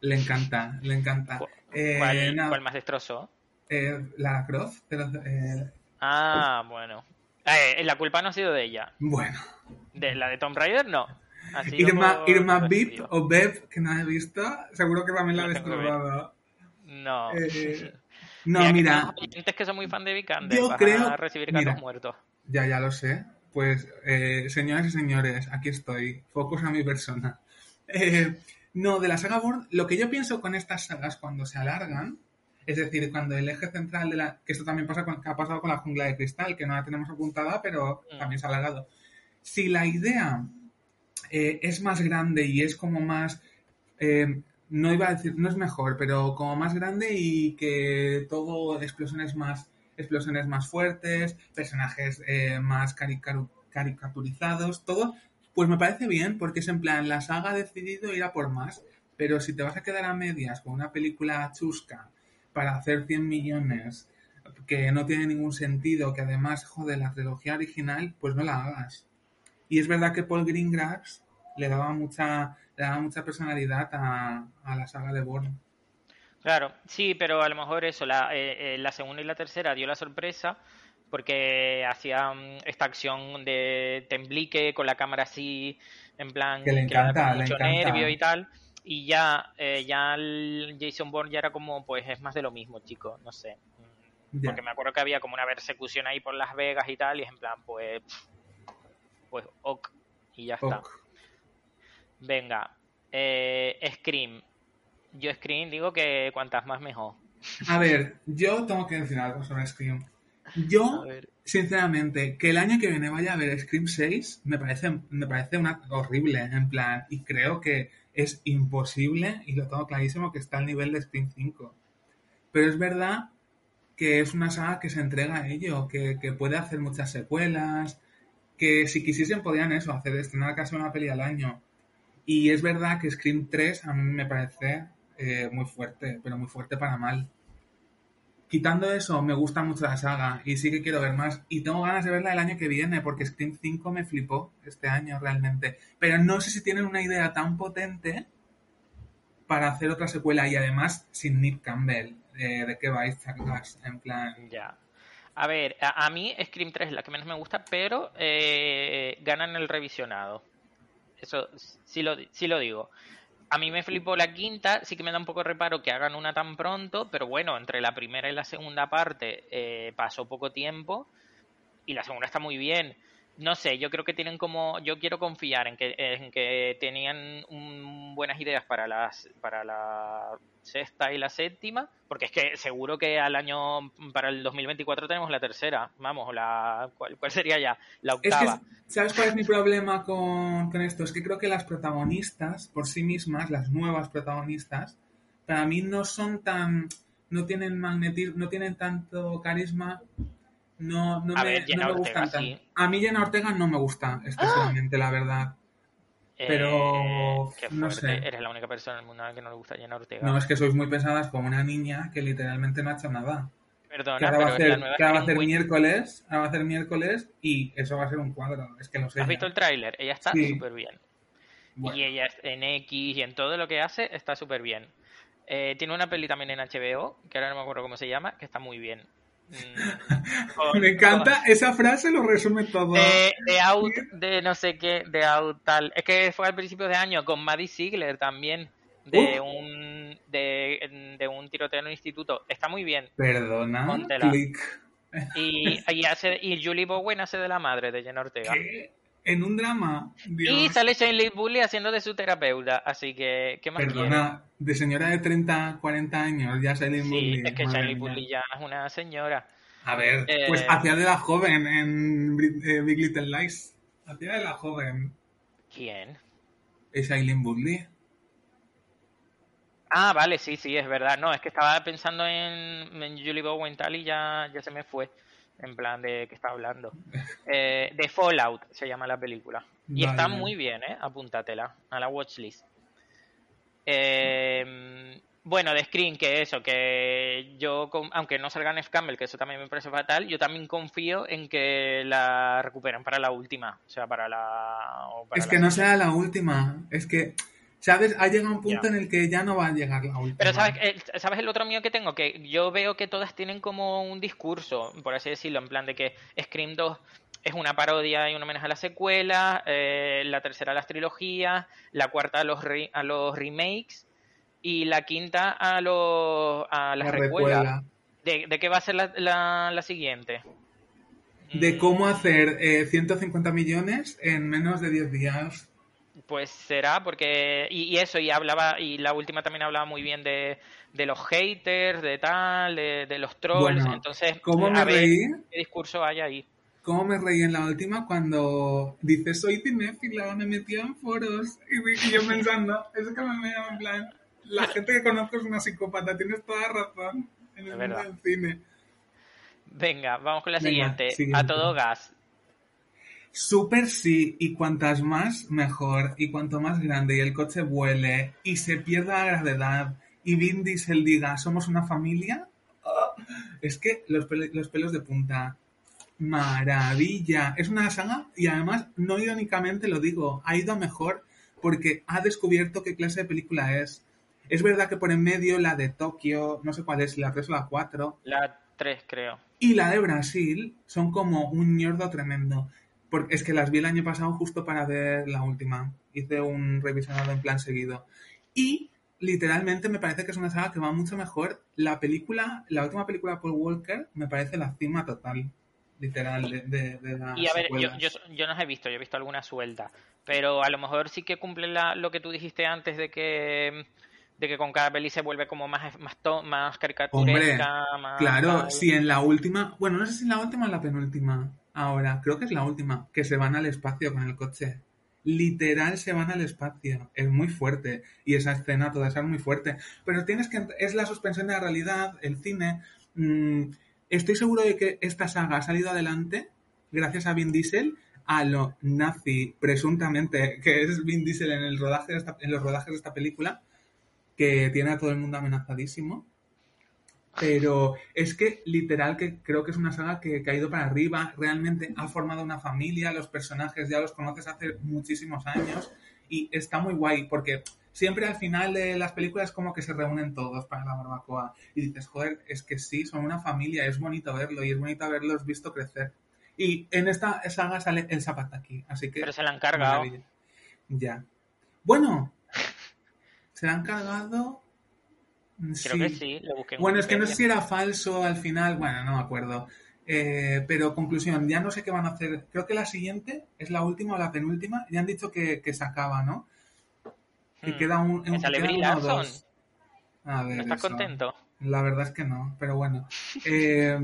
Le encanta, le encanta. ¿Cu- Eh, ¿Cuál, cuál más destrozó? Eh, Lara Croft. pero, eh, Ah, bueno. Eh, la culpa no ha sido de ella. bueno. De la de Tomb Raider, no. Irma, Irma Bip o Bev, que no he visto, seguro que también la ha destrozado. No. Eh, [laughs] no, que mira, oyentes que son muy fan de Vikander. yo creo- a recibir gatos mira. muertos. ya, ya lo sé. Pues, eh, señoras y señores, aquí estoy. Focus a mi persona. [laughs] Eh, no, de la saga Bourne, lo que yo pienso con estas sagas cuando se alargan Es decir, cuando el eje central de la... que esto también pasa con, que ha pasado con la jungla de cristal, que no la tenemos apuntada, pero Mm. también se ha alargado. Si la idea eh, es más grande y es como más... eh, no iba a decir, no es mejor, pero como más grande y que todo explosiones más explosiones más fuertes, personajes eh, más caricaturizados, todo, pues me parece bien, porque es en plan, la saga ha decidido ir a por más, pero si te vas a quedar a medias con una película chusca para hacer 100 millones, que no tiene ningún sentido, que además jode la trilogía original, pues no la hagas. Y es verdad que Paul Greengrass le daba mucha, le daba mucha personalidad a, a la saga de Bourne. Claro, sí, pero a lo mejor eso, la, eh, eh, la segunda y la tercera dio la sorpresa porque hacían esta acción de temblique con la cámara así, en plan, Que le encanta, le mucho encanta. nervio y tal. Y ya, eh, ya el Jason Bourne ya era como, pues es más de lo mismo, chicos, no sé. Porque me acuerdo que había como una persecución ahí por Las Vegas y tal, y es en plan, pues, pues ok, y ya está. Ok. Venga, eh, Scream. Yo Scream digo que cuantas más mejor. A ver, yo tengo que decir algo sobre Scream. Yo, sinceramente, que el año que viene vaya a ver Scream 6 me parece, me parece una horrible, en plan, y creo que es imposible, y lo tengo clarísimo, que está al nivel de Scream 5. Pero es verdad que es una saga que se entrega a ello, que, que puede hacer muchas secuelas, que si quisiesen podrían eso, hacer estrenar casi una peli al año. Y es verdad que Scream 3 a mí me parece eh, muy fuerte, pero muy fuerte para mal. Quitando eso, me gusta mucho la saga y sí que quiero ver más. Y tengo ganas de verla el año que viene porque Scream 5 me flipó este año realmente. Pero no sé si tienen una idea tan potente para hacer otra secuela y además sin Nick Campbell. Eh, ¿De qué vais, chacas? En plan... Ya. A ver, a, a mí Scream 3 es la que menos me gusta, pero eh, ganan el revisionado. Eso sí lo, sí lo digo. A mí me flipó la quinta, sí que me da un poco de reparo que hagan una tan pronto, pero bueno, entre la primera y la segunda parte eh, pasó poco tiempo y la segunda está muy bien. No sé, yo creo que tienen como, yo quiero confiar en que, en que tenían un- buenas ideas para las, para la sexta y la séptima, porque es que seguro que al año, para el 2024 tenemos la tercera, vamos, la, ¿cuál, cuál sería ya? La Es que, octava. ¿sabes cuál es mi problema con, con esto? Es que creo que las protagonistas, por sí mismas, las nuevas protagonistas, para mí no son tan. no tienen magnetismo, no tienen tanto carisma. No, no A me, ver, no me Ortega, gustan sí. tanto. A mí Jenna Ortega no me gusta excesivamente, la verdad. pero, Eh, qué no sé. Eres la única persona en el mundo a la que no le gusta Jenna Ortega. No, es que sois muy pesadas como una niña que literalmente no ha hecho nada. Perdona, Que ahora va a pero hacer, que ahora va a hacer miércoles, ahora va a hacer miércoles y eso va a ser un cuadro. Es que lo sé. ¿Has ya. visto el tráiler? Ella está Sí. súper bien. Bueno. Y ella en X y en todo lo que hace está súper bien. Eh, tiene una peli también en HBO, que ahora no me acuerdo cómo se llama, que está muy bien. Mm, con- [laughs] Me encanta, esa frase lo resume todo. De, de Out, de no sé qué, de Out tal. Es que fue al principio de año con Maddie Ziegler también, de Uh. un de, de un tiroteo en un instituto. Está muy bien. Perdona, Póntela. clic. Y, y, hace, y Julie Bowen hace de la madre de Jenna Ortega. ¿Qué? En un drama. Dios. Y sale Shane Bully haciendo de su terapeuta. Así que, ¿qué más? Perdona, de señora de 30, 40 años, ya sale Sí, Bully. es que. Bully ya es una señora. A ver, Eh, pues hacía de la joven en eh, Big Little Lies. Hacía de la joven. ¿Quién? Es Aileen Woodley. Ah, vale, sí, sí, es verdad. No, es que estaba pensando en, en Julie Bowen tal y ya, ya se me fue. En plan de que está hablando. Eh, de Fallout se llama la película. Y Vale, está muy bien, ¿eh? Apúntatela a la watchlist. Eh, bueno, de Screen, que eso, que yo, aunque no salga Nef Campbell, que eso también me parece fatal, yo también confío en que la recuperen para la última. O sea, para la. para Es la que no sea la última. Es que, ¿sabes? Ha llegado un punto en el que ya no va a llegar la última. Pero ¿sabes, el, ¿sabes el otro mío que tengo? Que yo veo que todas tienen como un discurso, por así decirlo, en plan de que Scream 2 es una parodia y un homenaje a la secuela, eh, la tercera a las trilogías, la cuarta a los, re- a los remakes y la quinta a, los, a las La recuelas. recuela. ¿De, de qué va a ser la, la, la siguiente? De Mm, cómo hacer eh, 150 millones en menos de 10 días. Pues será porque y, y eso y hablaba y la última también hablaba muy bien de, de los haters, de tal, de, de los trolls. Bueno, Entonces, ¿cómo a me ver reí? qué discurso hay ahí. ¿Cómo me reí en la última cuando dice soy cinéfila, me metía en foros? Y, y yo pensando, [laughs] es que me veo en plan, la gente que conozco es una psicópata, tienes toda razón en el mundo del cine. Venga, vamos con la Venga, siguiente. siguiente. A todo gas. Súper sí, y cuantas más mejor, y cuanto más grande y el coche vuele y se pierda la gravedad y Vin Diesel diga somos una familia, ¡ah! es que los, los pelos de punta, maravilla, es una saga y además no irónicamente lo digo, ha ido a mejor porque ha descubierto qué clase de película es. Es verdad que por en medio la de Tokio, no sé cuál es, la 3 o la 4, La 3, creo. y la de Brasil son como un ñordo tremendo. Porque es que las vi el año pasado justo para ver la última. Hice un revisionado en plan seguido. Y literalmente me parece que es una saga que va mucho mejor. La película, la última película de Paul Walker, me parece la cima total. Literal, de, de, de las Y a ver, yo, yo, yo no las he visto, yo he visto alguna suelta. Pero a lo mejor sí que cumple la, lo que tú dijiste antes de que de que con cada peli se vuelve como más más, to- más caricaturesca, más Claro, si en la última, bueno, no sé si en la última o en la penúltima ahora, creo que es la última, que se van al espacio con el coche. Literal se van al espacio, es muy fuerte y esa escena toda esa es muy fuerte, pero tienes que es la suspensión de la realidad, el cine. mm, estoy seguro de que esta saga ha salido adelante gracias a Vin Diesel a lo nazi presuntamente que es Vin Diesel en el rodaje en los rodajes de esta película que tiene a todo el mundo amenazadísimo pero es que literal que creo que es una saga que, que ha ido para arriba, realmente ha formado una familia, los personajes ya los conoces hace muchísimos años y está muy guay porque siempre al final de las películas como que se reúnen todos para la barbacoa y dices, joder, es que sí, son una familia, es bonito verlo y es bonito haberlos visto crecer. Y en esta saga sale el Zapataki, así que... Pero se la han cargado. Ya. Bueno, se la han cargado... Creo que sí, lo busqué en Bueno, es que no sé si era falso al final, bueno, no me acuerdo. Eh, pero conclusión, ya no sé qué van a hacer. Creo que la siguiente es la última o la penúltima. Ya han dicho que, que se acaba, ¿no? Que Hmm. queda un, ¿Que un- sale queda uno dos. A ver, ¿No estás eso. contento? La verdad es que no, pero bueno. [laughs] Eh,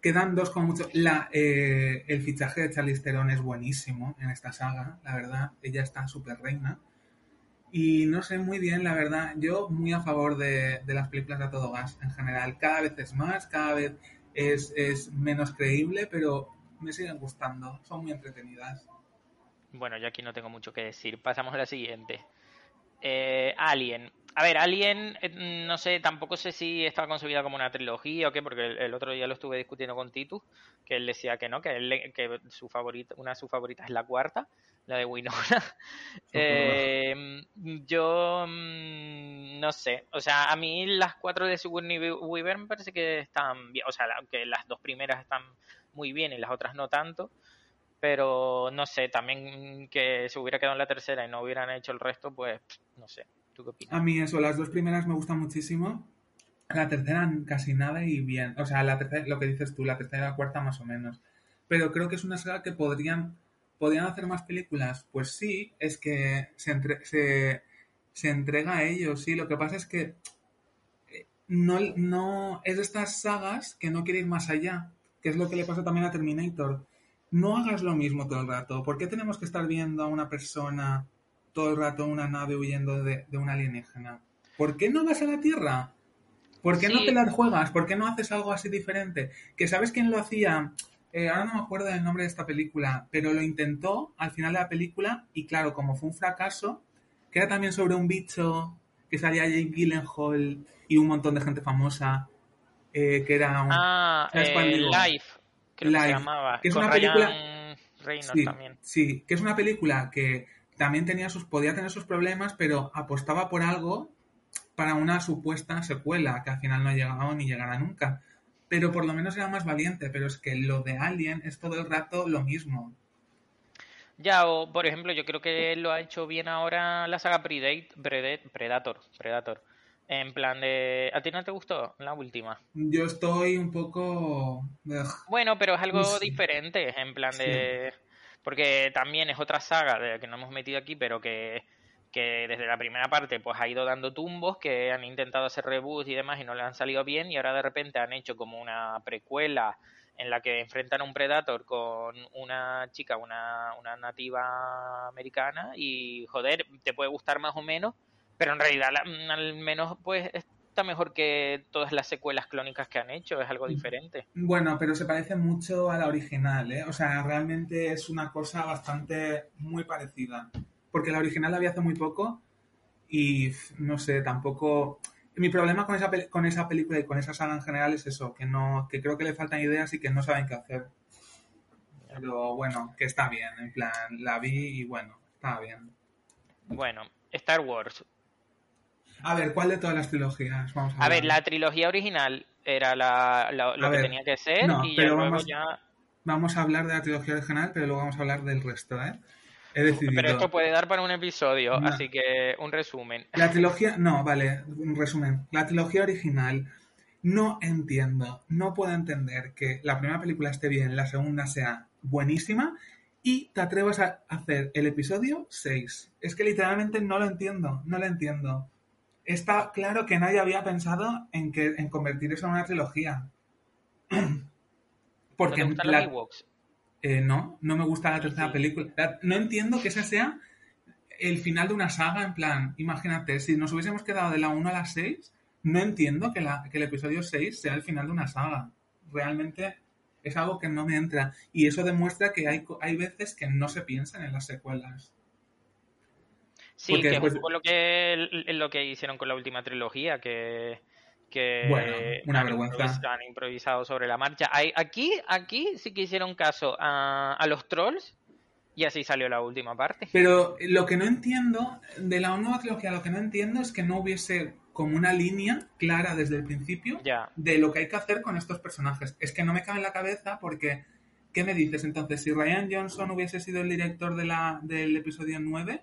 quedan dos como mucho. La, eh, el fichaje de Charlize Theron es buenísimo en esta saga, la verdad. Ella está súper reina. Y no sé muy bien, la verdad. Yo muy a favor de, de las películas de a todo gas en general. Cada vez es más, cada vez es, es menos creíble, pero me siguen gustando. Son muy entretenidas. Bueno, yo aquí no tengo mucho que decir. Pasamos a la siguiente. Eh, Alien. A ver, Alien, eh, no sé, tampoco sé si estaba concebida como una trilogía o qué, porque el, el otro día lo estuve discutiendo con Titus, que él decía que no, que, él que su favorita, una de sus favoritas es la cuarta, la de Winona. Eh, [laughs] yo mm, no sé, o sea, a mí las cuatro de Sigourney Weaver me parece que están bien, o sea, que las dos primeras están muy bien y las otras no tanto pero no sé, también que se hubiera quedado en la tercera y no hubieran hecho el resto, pues no sé. ¿Tú qué opinas? A mí eso, las dos primeras me gustan muchísimo. La tercera casi nada y bien. O sea, la tercera, lo que dices tú, la tercera y la cuarta más o menos. Pero creo que es una saga que podrían, podrían hacer más películas. Pues sí, es que se, entre- se, se entrega a ellos, sí. Lo que pasa es que eh, no, no es de estas sagas que no quiere ir más allá, que es lo que le pasa también a Terminator. No hagas lo mismo todo el rato. ¿Por qué tenemos que estar viendo a una persona todo el rato una nave huyendo de, de un alienígena? ¿Por qué no vas a la Tierra? ¿Por qué no te las juegas? ¿Por qué no haces algo así diferente? Que sabes quién lo hacía. Eh, ahora no me acuerdo del nombre de esta película, pero lo intentó al final de la película y claro, como fue un fracaso, que era también sobre un bicho que salía Jake Gyllenhaal y un montón de gente famosa, eh, que era un... Ah, ¿sabes cuál eh? Life, creo que se Life, llamaba. que es con una Ryan película- Reynolds Sí, también. sí, que es una película que también tenía sus, podía tener sus problemas, pero apostaba por algo para una supuesta secuela, que al final no ha llegado ni llegará nunca. Pero por lo menos era más valiente, pero es que lo de Alien es todo el rato lo mismo. Ya, o por ejemplo, yo creo que lo ha hecho bien ahora la saga Predate, Predator, Predator. En plan de... ¿A ti no te gustó la última? Yo estoy un poco... Bueno, pero es algo Sí. diferente, en plan Sí. Porque también es otra saga de la que no hemos metido aquí, pero que, que desde la primera parte pues ha ido dando tumbos, que han intentado hacer reboots y demás y no le han salido bien y ahora de repente han hecho como una precuela en la que enfrentan a un Predator con una chica, una, una nativa americana y joder, te puede gustar más o menos, pero en realidad al menos pues está mejor que todas las secuelas clónicas que han hecho, es algo diferente. Bueno, pero se parece mucho a la original, ¿eh? O sea, realmente es una cosa bastante muy parecida. Porque la original la vi hace muy poco y no sé, tampoco. Mi problema con esa, con esa película y con esa saga en general es eso, que no, que creo que le faltan ideas y que no saben qué hacer. Pero bueno, que está bien, en plan, la vi y bueno, está bien. Bueno, Star Wars. A ver, ¿cuál de todas las trilogías? Vamos a, A ver, la trilogía original era la, la- lo A que ver, tenía que ser no, y ya pero vamos- ya... Vamos a hablar de la trilogía original, pero luego vamos a hablar del resto, ¿eh? He decidido. Pero esto puede dar para un episodio, No. así que un resumen. La trilogía, no, vale, un resumen. La trilogía original, no entiendo, no puedo entender que la primera película esté bien, la segunda sea buenísima y te atrevas a hacer el episodio 6. Es que literalmente no lo entiendo, no lo entiendo. Está claro que nadie había pensado en, que, en convertir eso en una trilogía. ¿No [clears throat] Porque te gustan la- eh, no, no me gusta la tercera sí. película. La- No entiendo que ese sea el final de una saga, en plan, imagínate, si nos hubiésemos quedado de la 1 a la 6, no entiendo que, la, que el episodio 6 sea el final de una saga. Realmente es algo que no me entra. Y eso demuestra que hay, hay veces que no se piensan en las secuelas. Sí, porque que después- es un poco lo que, lo que hicieron con la última trilogía, que, que Bueno, una han, vergüenza. improvis- han improvisado sobre la marcha. Hay, aquí, aquí sí que hicieron caso a, a los trolls y así salió la última parte. Pero lo que no entiendo, de la nueva trilogía, lo que no entiendo es que no hubiese como una línea clara desde el principio Ya. de lo que hay que hacer con estos personajes. Es que no me cabe en la cabeza porque, ¿qué me dices entonces? Si Ryan Johnson hubiese sido el director de la, del episodio 9,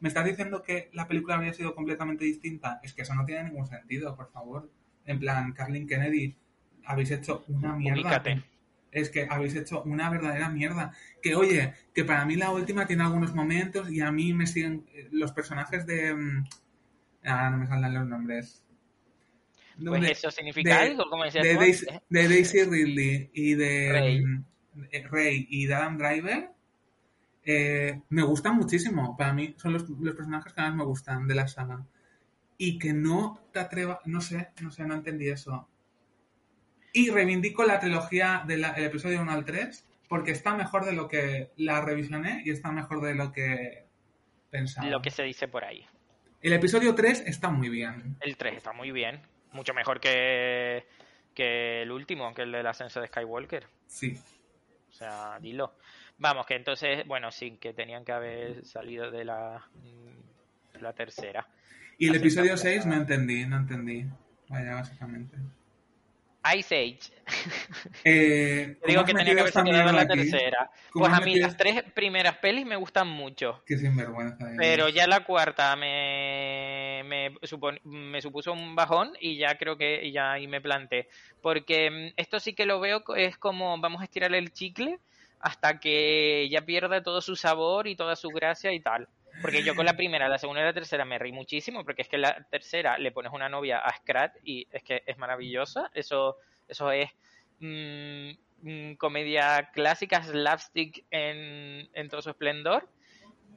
¿me estás diciendo que la película habría sido completamente distinta? Es que eso no tiene ningún sentido, por favor. En plan, Carlin Kennedy, habéis hecho una mierda. Es que habéis hecho una verdadera mierda. Que oye, que para mí la última tiene algunos momentos y a mí me siguen eh, los personajes de... mm, Ah, no me salen los nombres. Pues De- eso significa de- algo, como decías de tú Daisy, de Daisy Ridley y de Rey. mm, eh, Rey y de Adam Driver eh, me gustan muchísimo. Para mí son los, los personajes que más me gustan de la saga. Y que no te atrevas, no sé, no sé, no entendí eso. Y reivindico la trilogía del episodio 1 al 3 porque está mejor de lo que la revisioné y está mejor de lo que pensaba. Lo que se dice por ahí. El episodio 3 está muy bien. El 3 está muy bien. Mucho mejor que, que el último, que el del ascenso de Skywalker. Sí. O sea, dilo. Vamos, que entonces, bueno, sí, que tenían que haber salido de la, mm, la tercera. Y el Así episodio está. 6 no entendí, no entendí. Vaya, básicamente. Ice Age. Eh, [laughs] digo ¿cómo que tenía que haberse quedado en la aquí? tercera. ¿Cómo Pues a mí las tres primeras pelis me gustan mucho. Qué sinvergüenza. Pero ya la cuarta me, me, me supuso un bajón y ya creo que ya ahí me planté. Porque mm, esto sí que lo veo, es como vamos a estirar el chicle hasta que ya pierda todo su sabor y toda su gracia y tal. Porque yo con la primera, la segunda y la tercera me reí muchísimo, porque es que la tercera le pones una novia a Scrat y es que es maravillosa. Eso, eso es mm, mm, comedia clásica, slapstick en, en todo su esplendor.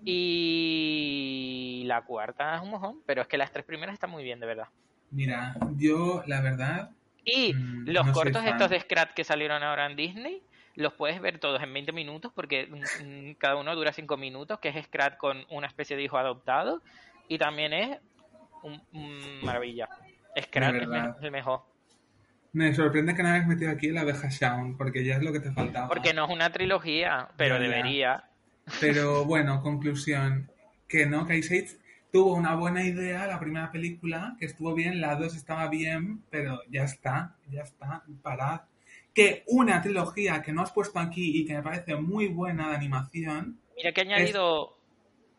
Y la cuarta es un mojón, pero es que las tres primeras están muy bien, de verdad. Mira, yo, la verdad, Y Mm, los no cortos estos de Scrat que salieron ahora en Disney, los puedes ver todos en 20 minutos porque mm, cada uno dura 5 minutos, que es Scrat con una especie de hijo adoptado. Y también es un, un maravilla. Scrat es el mejor. me sorprende que no hayas metido aquí la abeja Shaun, porque ya es lo que te faltaba. Porque no es una trilogía, pero Ya, debería. Pero [laughs] bueno, conclusión, que no, que Ice Age tuvo una buena idea la primera película, que estuvo bien, la dos estaba bien, pero ya está, ya está, parad. Que una trilogía que no has puesto aquí y que me parece muy buena de animación Mira que he añadido...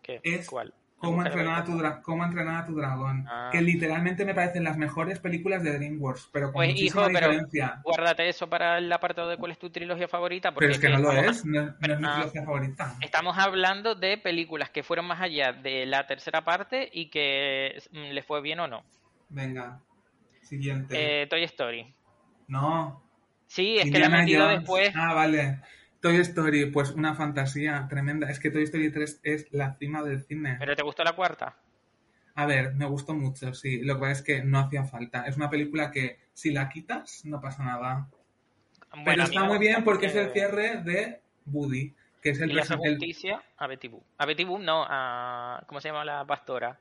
¿Qué? es- ¿Cuál? Cómo entrenar, a tu Cómo entrenar a tu dragón. Ah. Que literalmente me parecen las mejores películas de DreamWorks, pero con Pues, muchísima hijo, pero diferencia. guárdate eso para el apartado de cuál es tu trilogía favorita. Porque Pero es que no lo es, no, no es mi ah. trilogía favorita. Estamos hablando de películas que fueron más allá de la tercera parte y que mm, les fue bien o no. Venga, siguiente. Eh, Toy Story. no, Sí, es que la he metido Jones. después. Ah, vale. Toy Story, pues una fantasía tremenda. Es que Toy Story 3 es la cima del cine. ¿Pero te gustó la cuarta? A ver, me gustó mucho, sí. Lo que pasa es que no hacía falta. Es una película que si la quitas, no pasa nada. Bueno, Pero está muy bien porque es el porque- cierre de Woody, que es el Y le hace justicia a Betty Boop. A Betty Boop no, a... ¿Cómo se llama la pastora?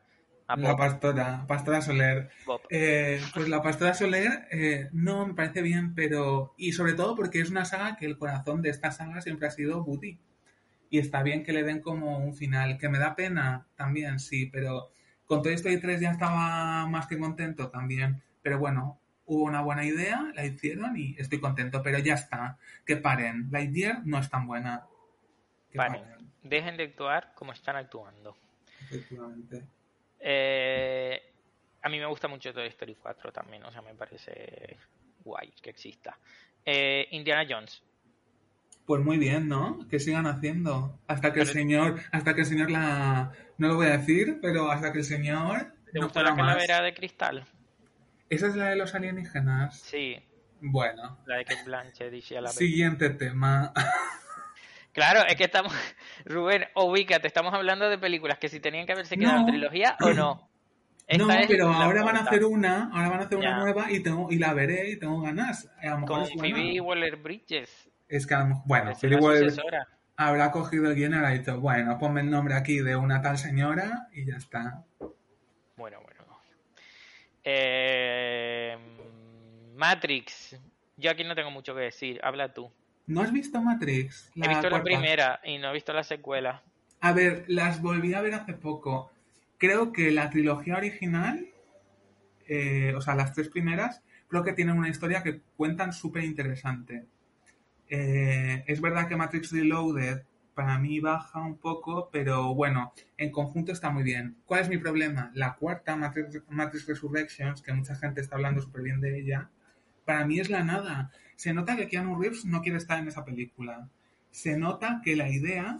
A La pastora, Pastora Soler. Eh, pues la Pastora Soler eh, no me parece bien, pero. Y sobre todo porque es una saga que el corazón de esta saga siempre ha sido Woody. Y está bien que le den como un final. Que me da pena también, sí, pero con Toy Story 3 ya estaba más que contento también. Pero bueno, hubo una buena idea, la hicieron y estoy contento, pero ya está. Que paren. Lightyear no es tan buena. Que Paren. paren, Dejen de actuar como están actuando. efectivamente. Eh, a mí me gusta mucho Toy Story 4 también, o sea, me parece guay que exista. Eh, Indiana Jones. Pues muy bien, ¿no? Que sigan haciendo. Hasta que el señor, hasta que el señor la, no lo voy a decir, pero hasta que el señor ¿Te no gustó la más. calavera de cristal? Esa es la de los alienígenas. Sí, Bueno, la de Kate Blanchett y Shia LaBeouf. siguiente tema. [laughs] Claro, es que estamos, [laughs] Rubén, ubícate, estamos hablando de películas que si tenían que haberse quedado en No. trilogía o no. Esta no, pero ahora van a hacer una, ahora van a hacer Ya. una nueva y tengo y la veré y tengo ganas. A lo mejor con. Phoebe Waller-Bridges. Es que a lo mejor, bueno, Phoebe Waller- habrá cogido el guion y habrá dicho, bueno, ponme el nombre aquí de una tal señora y ya está. Bueno, bueno. Eh, Matrix. Yo aquí no tengo mucho que decir. Habla tú. ¿No has visto Matrix? He visto la cuarta? primera y no he visto la secuela. A ver, las volví a ver hace poco. Creo que la trilogía original, eh, o sea, las tres primeras, creo que tienen una historia que cuentan súper interesante. Eh, es verdad que Matrix Reloaded para mí baja un poco, pero bueno, en conjunto está muy bien. ¿Cuál es mi problema? La cuarta, Matrix, Matrix Resurrections, que mucha gente está hablando súper bien de ella, para mí es la nada. Se nota que Keanu Reeves no quiere estar en esa película. Se nota que la idea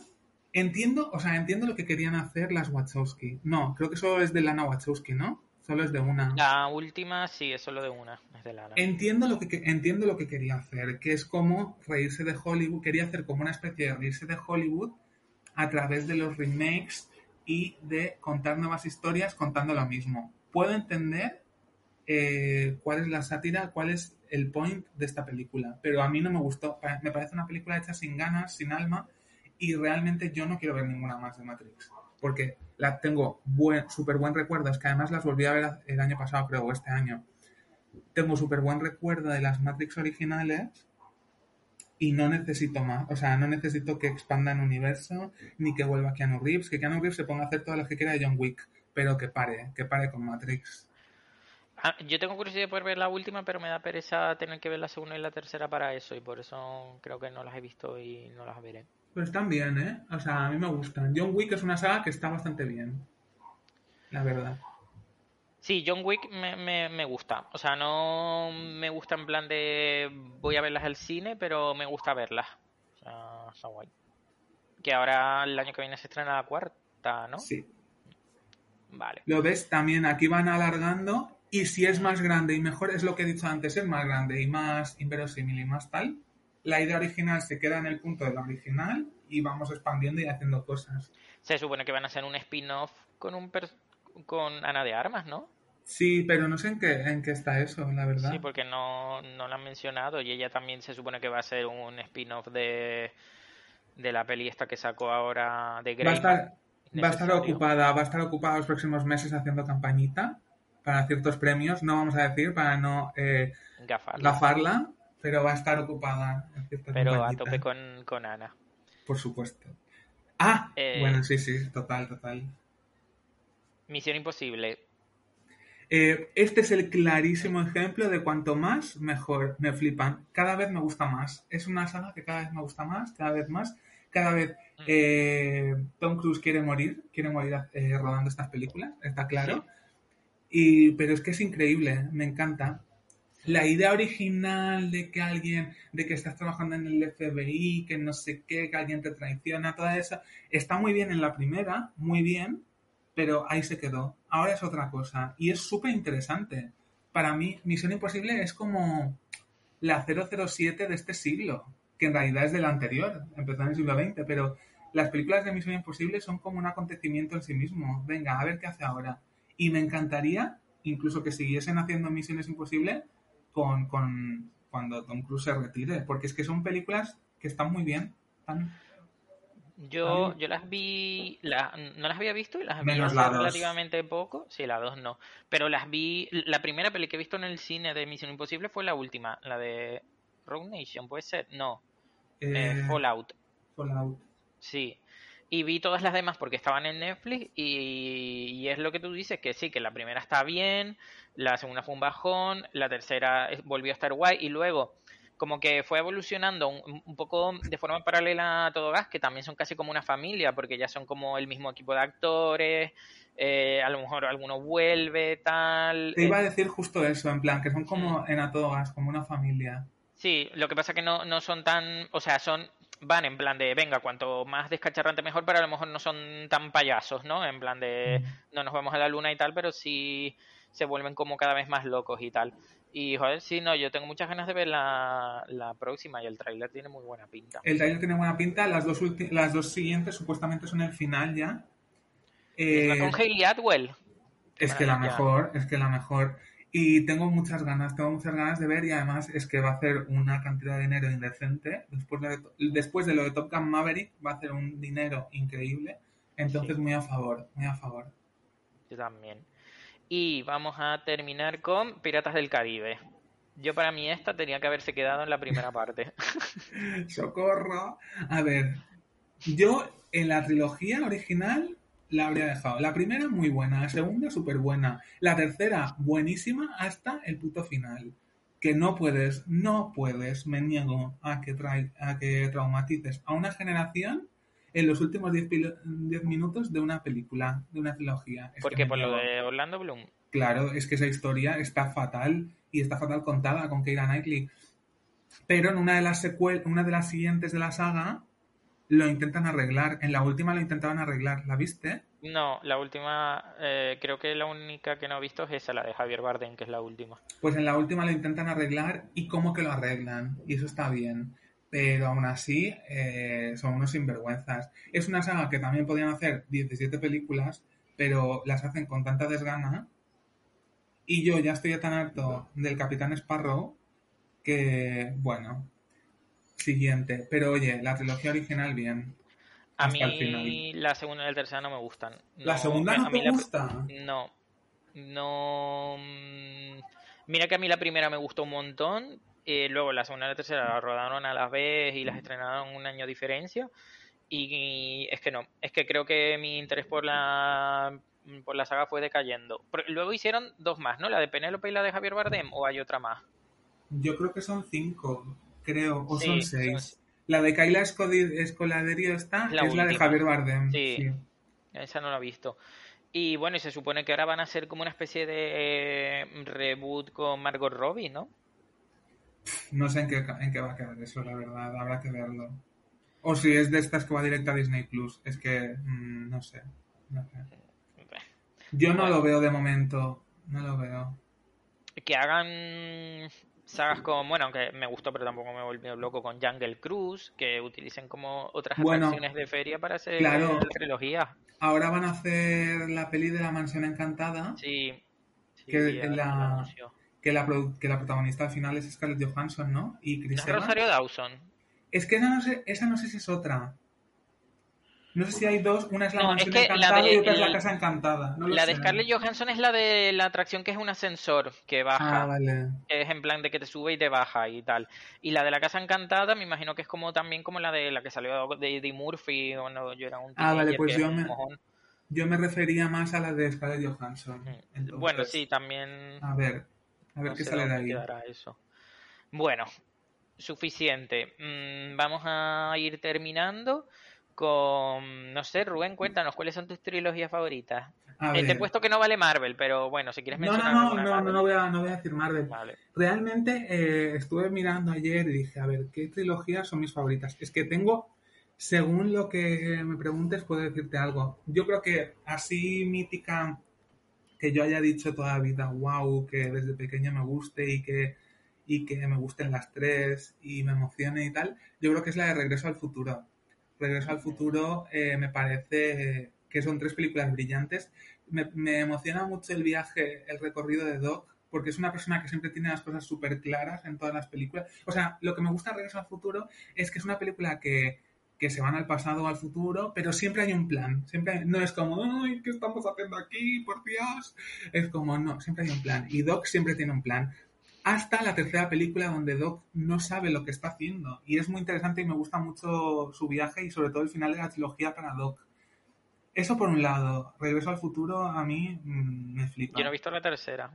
Entiendo, o sea, entiendo lo que querían hacer las Wachowski. No, creo que solo es de Lana Wachowski, ¿no? Solo es de una. La última sí, es solo de una. Es de Lana. Entiendo lo que que- entiendo lo que quería hacer, que es como reírse de Hollywood, quería hacer como una especie de reírse de Hollywood a través de los remakes y de contar nuevas historias contando lo mismo. Puedo entender eh, cuál es la sátira, cuál es el point de esta película, pero a mí no me gustó. Me parece una película hecha sin ganas, sin alma, y realmente yo no quiero ver ninguna más de Matrix, porque la tengo buen, súper buen recuerdo, es que además las volví a ver el año pasado, creo, o este año. Tengo súper buen recuerdo de las Matrix originales y no necesito más, o sea, no necesito que expandan universo ni que vuelva Keanu Reeves, que Keanu Reeves se ponga a hacer todas las que quiera de John Wick, pero que pare, que pare con Matrix. Ah, yo tengo curiosidad por ver la última, pero me da pereza tener que ver la segunda y la tercera para eso, y por eso creo que no las he visto y no las veré. Pero están bien, ¿eh? O sea, a mí me gustan. John Wick es una saga que está bastante bien, la verdad. Sí, John Wick me, me, me gusta. O sea, no me gusta en plan de voy a verlas al cine, pero me gusta verlas. O sea, está guay. Que ahora el año que viene se estrena la cuarta, ¿no? Sí. Vale. Lo ves, también aquí van alargando y si es más grande y mejor, es lo que he dicho antes, es más grande y más inverosímil y más tal, la idea original se queda en el punto de la original y vamos expandiendo y haciendo cosas. Se supone que van a hacer un spin-off con un per- con Ana de Armas, ¿no? Sí, pero no sé en qué, en qué está eso, la verdad. Sí, porque no, no la han mencionado y ella también se supone que va a ser un spin-off de, de la peli esta que sacó ahora de va a estar, va a estar ocupada, va a estar ocupada los próximos meses haciendo campañita para ciertos premios, no vamos a decir para no eh, Gafarla. gafarla, pero va a estar ocupada en Pero a tope con, con Ana. Por supuesto. Ah, Eh, bueno, sí, sí, total, total. Misión Imposible. Eh, este es el clarísimo ejemplo de cuanto más, mejor. Me flipan. Cada vez me gusta más. Es una saga que cada vez me gusta más, cada vez más. Cada vez eh, Tom Cruise quiere morir, quiere morir rodando estas películas, está claro. Y, pero es que es increíble, me encanta. La idea original de que alguien, de que estás trabajando en el FBI, que no sé qué, que alguien te traiciona, toda esa, está muy bien en la primera, muy bien, pero ahí se quedó. Ahora es otra cosa y es súper interesante. Para mí, Misión Imposible es como la 007 de este siglo, que en realidad es del anterior, empezó en el siglo XX, pero las películas de Misión Imposible son como un acontecimiento en sí mismo. Venga, a ver qué hace ahora. Y me encantaría incluso que siguiesen haciendo Misiones Imposibles con, con cuando Tom Cruise se retire, porque es que son películas que están muy bien. Yo, yo las vi, no las había visto y las vi hace relativamente poco. Sí, las dos no. Pero las vi, la primera peli que he visto en el cine de Misión Imposible fue la última, la de Rogue Nation, ¿puede ser? No. Eh, eh, Fallout. Fallout. Sí. Y vi todas las demás porque estaban en Netflix y, es lo que tú dices, que sí, que la primera está bien, la segunda fue un bajón, la tercera volvió a estar guay y luego como que fue evolucionando un, poco de forma paralela a Todo Gas, que también son casi como una familia, porque ya son como el mismo equipo de actores, eh, a lo mejor alguno vuelve, tal. Te iba a decir justo eso, en plan, que son como en A Todo Gas, como una familia. Sí, lo que pasa que no, no son tan, o sea, son van en plan de, venga, cuanto más descacharrante mejor, pero a lo mejor no son tan payasos, ¿no? En plan de, no nos vamos a la luna y tal, pero sí se vuelven como cada vez más locos y tal. Y joder, sí, no, yo tengo muchas ganas de ver la, la próxima y el tráiler tiene muy buena pinta. El tráiler tiene buena pinta, las dos, las dos siguientes supuestamente son el final ya. Eh, con Hayley Atwell. Es que la mejor, es que la mejor. Y tengo muchas ganas, tengo muchas ganas de ver y además es que va a hacer una cantidad de dinero indecente. Después de, después de lo de Top Gun Maverick va a hacer un dinero increíble. Entonces muy a favor, muy a favor. Yo también. Y vamos a terminar con Piratas del Caribe. Yo para mí esta tenía que haberse quedado en la primera parte. [laughs] ¡Socorro! A ver, yo en la trilogía original la habría dejado. La primera muy buena, la segunda súper buena, la tercera buenísima hasta el puto final. Que no puedes, no puedes, me niego a que, a que traumatices a una generación en los últimos 10 minutos de una película, de una trilogía. ¿Por qué? ¿Por lo de Orlando Bloom? Claro, es que esa historia está fatal y está fatal contada con Keira Knightley. Pero en una de las secuelas, una de las siguientes de la saga, lo intentan arreglar. En la última lo intentaban arreglar, ¿la viste? No, la última, eh, creo que la única que no he visto es esa, la de Javier Bardem, que es la última. Pues en la última lo intentan arreglar y cómo que lo arreglan, y eso está bien. Pero aún así, eh, son unos sinvergüenzas. Es una saga que también podrían hacer 17 películas, pero las hacen con tanta desgana. Y yo ya estoy tan harto del Capitán Sparrow que, bueno, siguiente. Pero oye, la trilogía original bien. A mí la segunda y la tercera no me gustan. ¿La segunda no te gusta? No. No. Mm, mira que a mí la primera me gustó un montón. Eh, luego la segunda y la tercera la rodaron a la vez y las estrenaron un año de diferencia. Y, es que no. Es que creo que mi interés por la por la saga fue decayendo. luego hicieron dos más, ¿no? La de Penélope y la de Javier Bardem, o hay otra más. Yo creo que son cinco creo, o son seis. La de Kaila Escoladerio está, es la de Javier Bardem. Sí, esa no la he visto. Y bueno, y se supone que ahora van a ser como una especie de eh, reboot con Margot Robbie, ¿no? No sé en qué, en qué va a quedar eso, la verdad, habrá que verlo. O si es de estas que va directa a Disney Plus, es que mm, no sé. Yo no lo veo de momento, no lo veo. Que hagan sagas como, bueno, aunque me gustó, pero tampoco me volvió loco con Jungle Cruise, que utilicen como otras atracciones de feria para hacer claro, trilogía. Ahora van a hacer la peli de la mansión encantada. Sí. que, la, que, la, que la protagonista al final es Scarlett Johansson, ¿no? Y Chris Rosario Dawson. Es que esa no sé, esa no sé si es otra. No sé si hay dos, una es la mansión encantada y otra es la casa encantada. la de Scarlett Johansson es la de la atracción que es un ascensor que baja. Ah, vale. Que es en plan de que te sube y te baja y tal. Y la de la casa encantada me imagino que es como también como la de la que salió de Eddie Murphy cuando yo era un Ah, vale, pues yo me, yo me refería más a la de Scarlett Johansson. bueno, sí, también... A ver, a ver qué sale de ahí. Eso. Bueno, suficiente. Mm, vamos a ir terminando con, no sé, Rubén, cuéntanos, ¿cuáles son tus trilogías favoritas? Eh, te he puesto que no vale Marvel, pero bueno, si quieres mencionar. No, no, no, no, no, voy a, no voy a decir Marvel. Realmente eh, estuve mirando ayer y dije, a ver, ¿qué trilogías son mis favoritas? Es que tengo, según lo que me preguntes, puedo decirte algo. Yo creo que así mítica que yo haya dicho toda la vida, wow, que desde pequeña me guste y que, y que me gusten las tres y me emocione y tal, yo creo que es la de Regreso al Futuro. Regreso al Futuro eh, me parece que son tres películas brillantes. Me, emociona mucho el viaje, el recorrido de Doc, porque es una persona que siempre tiene las cosas súper claras en todas las películas. O sea, lo que me gusta de Regreso al Futuro es que es una película que, que se van al pasado o al futuro, pero siempre hay un plan. Siempre no es como, ay, ¿qué estamos haciendo aquí? Por Dios. Es como, no, siempre hay un plan. Y Doc siempre tiene un plan. Hasta la tercera película donde Doc no sabe lo que está haciendo. Y es muy interesante y me gusta mucho su viaje y sobre todo el final de la trilogía para Doc. Eso por un lado. Regreso al futuro a mí mm, me flipa. Yo no he visto la tercera.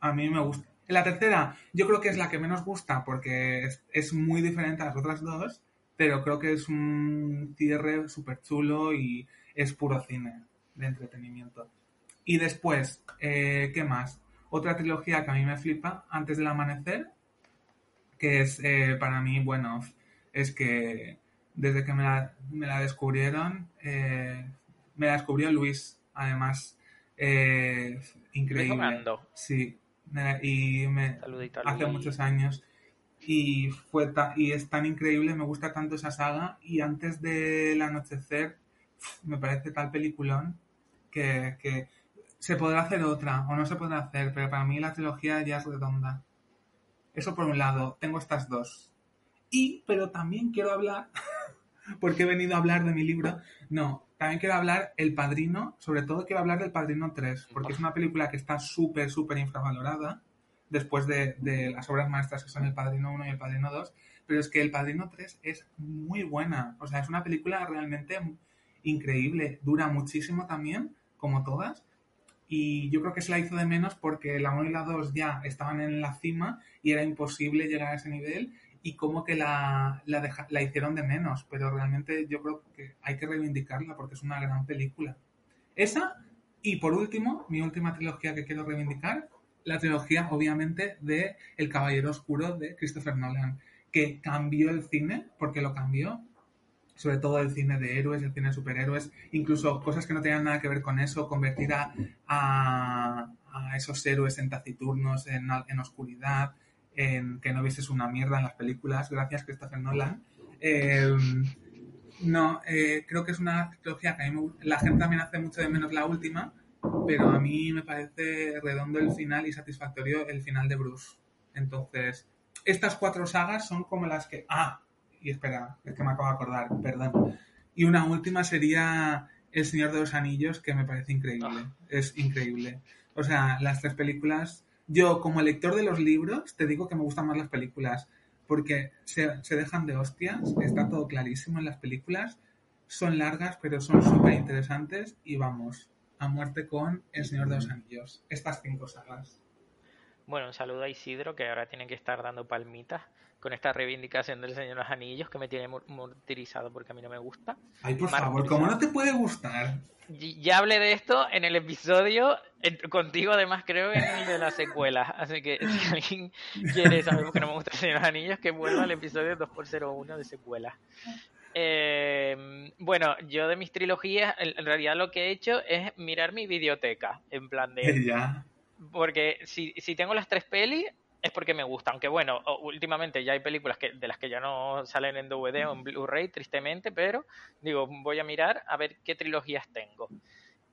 A mí me gusta. La tercera, yo creo que es la que menos gusta porque es, muy diferente a las otras dos, pero creo que es un cierre súper chulo y es puro cine de entretenimiento. Y después, eh, ¿qué más? Otra trilogía que a mí me flipa, Antes del Amanecer, que es eh, para mí, bueno, es que desde que me la, descubrieron, eh, me la descubrió Luis, además. Eh, increíble. Sí, y me, hace muchos años. Y, fue y es tan increíble, me gusta tanto esa saga. Y antes del anochecer, me parece tal peliculón que, que se podrá hacer otra o no se podrá hacer, pero para mí la trilogía ya es redonda. Eso por un lado, tengo estas dos. Y, pero también quiero hablar [laughs] porque he venido a hablar de mi libro. No, también quiero hablar El Padrino, sobre todo quiero hablar del Padrino 3, porque es una película que está súper, súper infravalorada después de, las obras maestras que son El Padrino 1 y El Padrino 2, pero es que El Padrino 3 es muy buena, o sea, es una película realmente increíble, dura muchísimo también, como todas, y yo creo que se la hizo de menos porque la 1 y la 2 ya estaban en la cima y era imposible llegar a ese nivel y como que la, la, hicieron de menos, pero realmente yo creo que hay que reivindicarla porque es una gran película. Esa, y por último, mi última trilogía que quiero reivindicar, la trilogía obviamente de El Caballero Oscuro de Christopher Nolan, que cambió el cine, porque lo cambió, sobre todo el cine de héroes, el cine de superhéroes, incluso cosas que no tenían nada que ver con eso, convertir a, a, esos héroes en taciturnos, en, en oscuridad, en que no vieses una mierda en las películas, gracias Christopher Nolan. Eh, no, eh, creo que es una trilogía que a mí me, la gente también hace mucho de menos la última, pero a mí me parece redondo el final y satisfactorio el final de Bruce. Entonces, estas cuatro sagas son como las que... Ah, y espera, es que me acabo de acordar, perdón. Y una última sería El Señor de los Anillos, que me parece increíble. Ah. Es increíble. O sea, las tres películas yo, como lector de los libros, te digo que me gustan más las películas, porque se, dejan de hostias, está todo clarísimo en las películas, son largas, pero son súper interesantes, y vamos, a muerte con El Señor de los Anillos. Estas cinco sagas. Bueno, un saludo a Isidro, que ahora tiene que estar dando palmitas con esta reivindicación del Señor de los Anillos, que me tiene mortirizado porque a mí no me gusta. Ay, por favor, ¿cómo no te puede gustar? Ya hablé de esto en el episodio, contigo además creo en el de la secuela, así que si [laughs] alguien quiere saber que no me gusta el Señor de los Anillos, que vuelva al episodio 2x01 de secuela. Eh, bueno, yo de mis trilogías, en realidad lo que he hecho es mirar mi videoteca, en plan de... [laughs] Ya. Porque si, si tengo las tres pelis, es porque me gusta. Aunque bueno, últimamente ya hay películas que, de las que ya no salen en DVD o en Blu-ray, tristemente, pero digo, voy a mirar a ver qué trilogías tengo.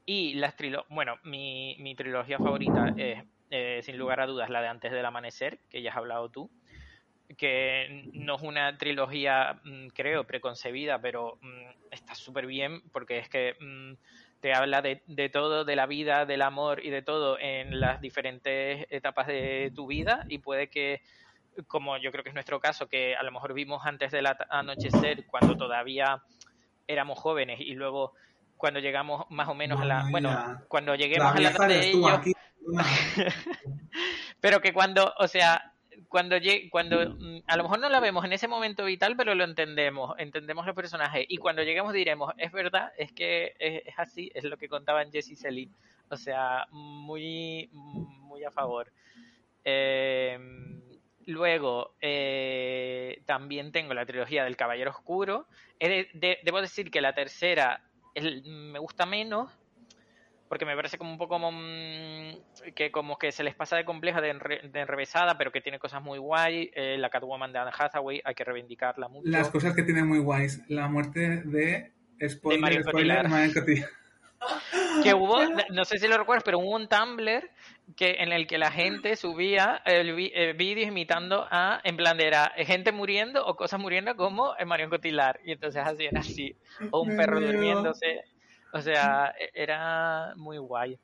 Y las trilogías, bueno, mi, mi, trilogía favorita es, eh, sin lugar a dudas, la de Antes del Amanecer, que ya has hablado tú, que no es una trilogía, mm, creo, preconcebida, pero mm, está súper bien porque es que... Mm, te habla de, de, todo, de la vida, del amor y de todo en las diferentes etapas de tu vida y puede que, como yo creo que es nuestro caso, que a lo mejor vimos antes del anochecer cuando todavía éramos jóvenes y luego cuando llegamos más o menos a la... Bueno, cuando lleguemos a la edad de ellos... [laughs] pero que cuando, o sea, cuando llegue, cuando mm, a lo mejor no la vemos en ese momento vital, pero lo entendemos, entendemos los personajes y cuando lleguemos diremos, es verdad, es que es, es así, es lo que contaban Jesse y Celine, o sea, muy, muy a favor. Eh, luego, eh, también tengo la trilogía del Caballero Oscuro. De- de- debo decir que la tercera es- me gusta menos, porque me parece como un poco como, mm, que como que se les pasa de compleja, de, enre- de enrevesada, pero que tiene cosas muy guay. Eh, la Catwoman de Anne Hathaway hay que reivindicarla mucho. Las cosas que tiene muy guays. La muerte de... Spoiler, Marion spoiler, [laughs] que hubo, no sé si lo recuerdas, pero hubo un Tumblr que en el que la gente subía el vi- eh, vídeos imitando a, en plan de era gente muriendo o cosas muriendo como Marion Cotillard y entonces hacían así o un perro durmiéndose, o sea, e- era muy guay.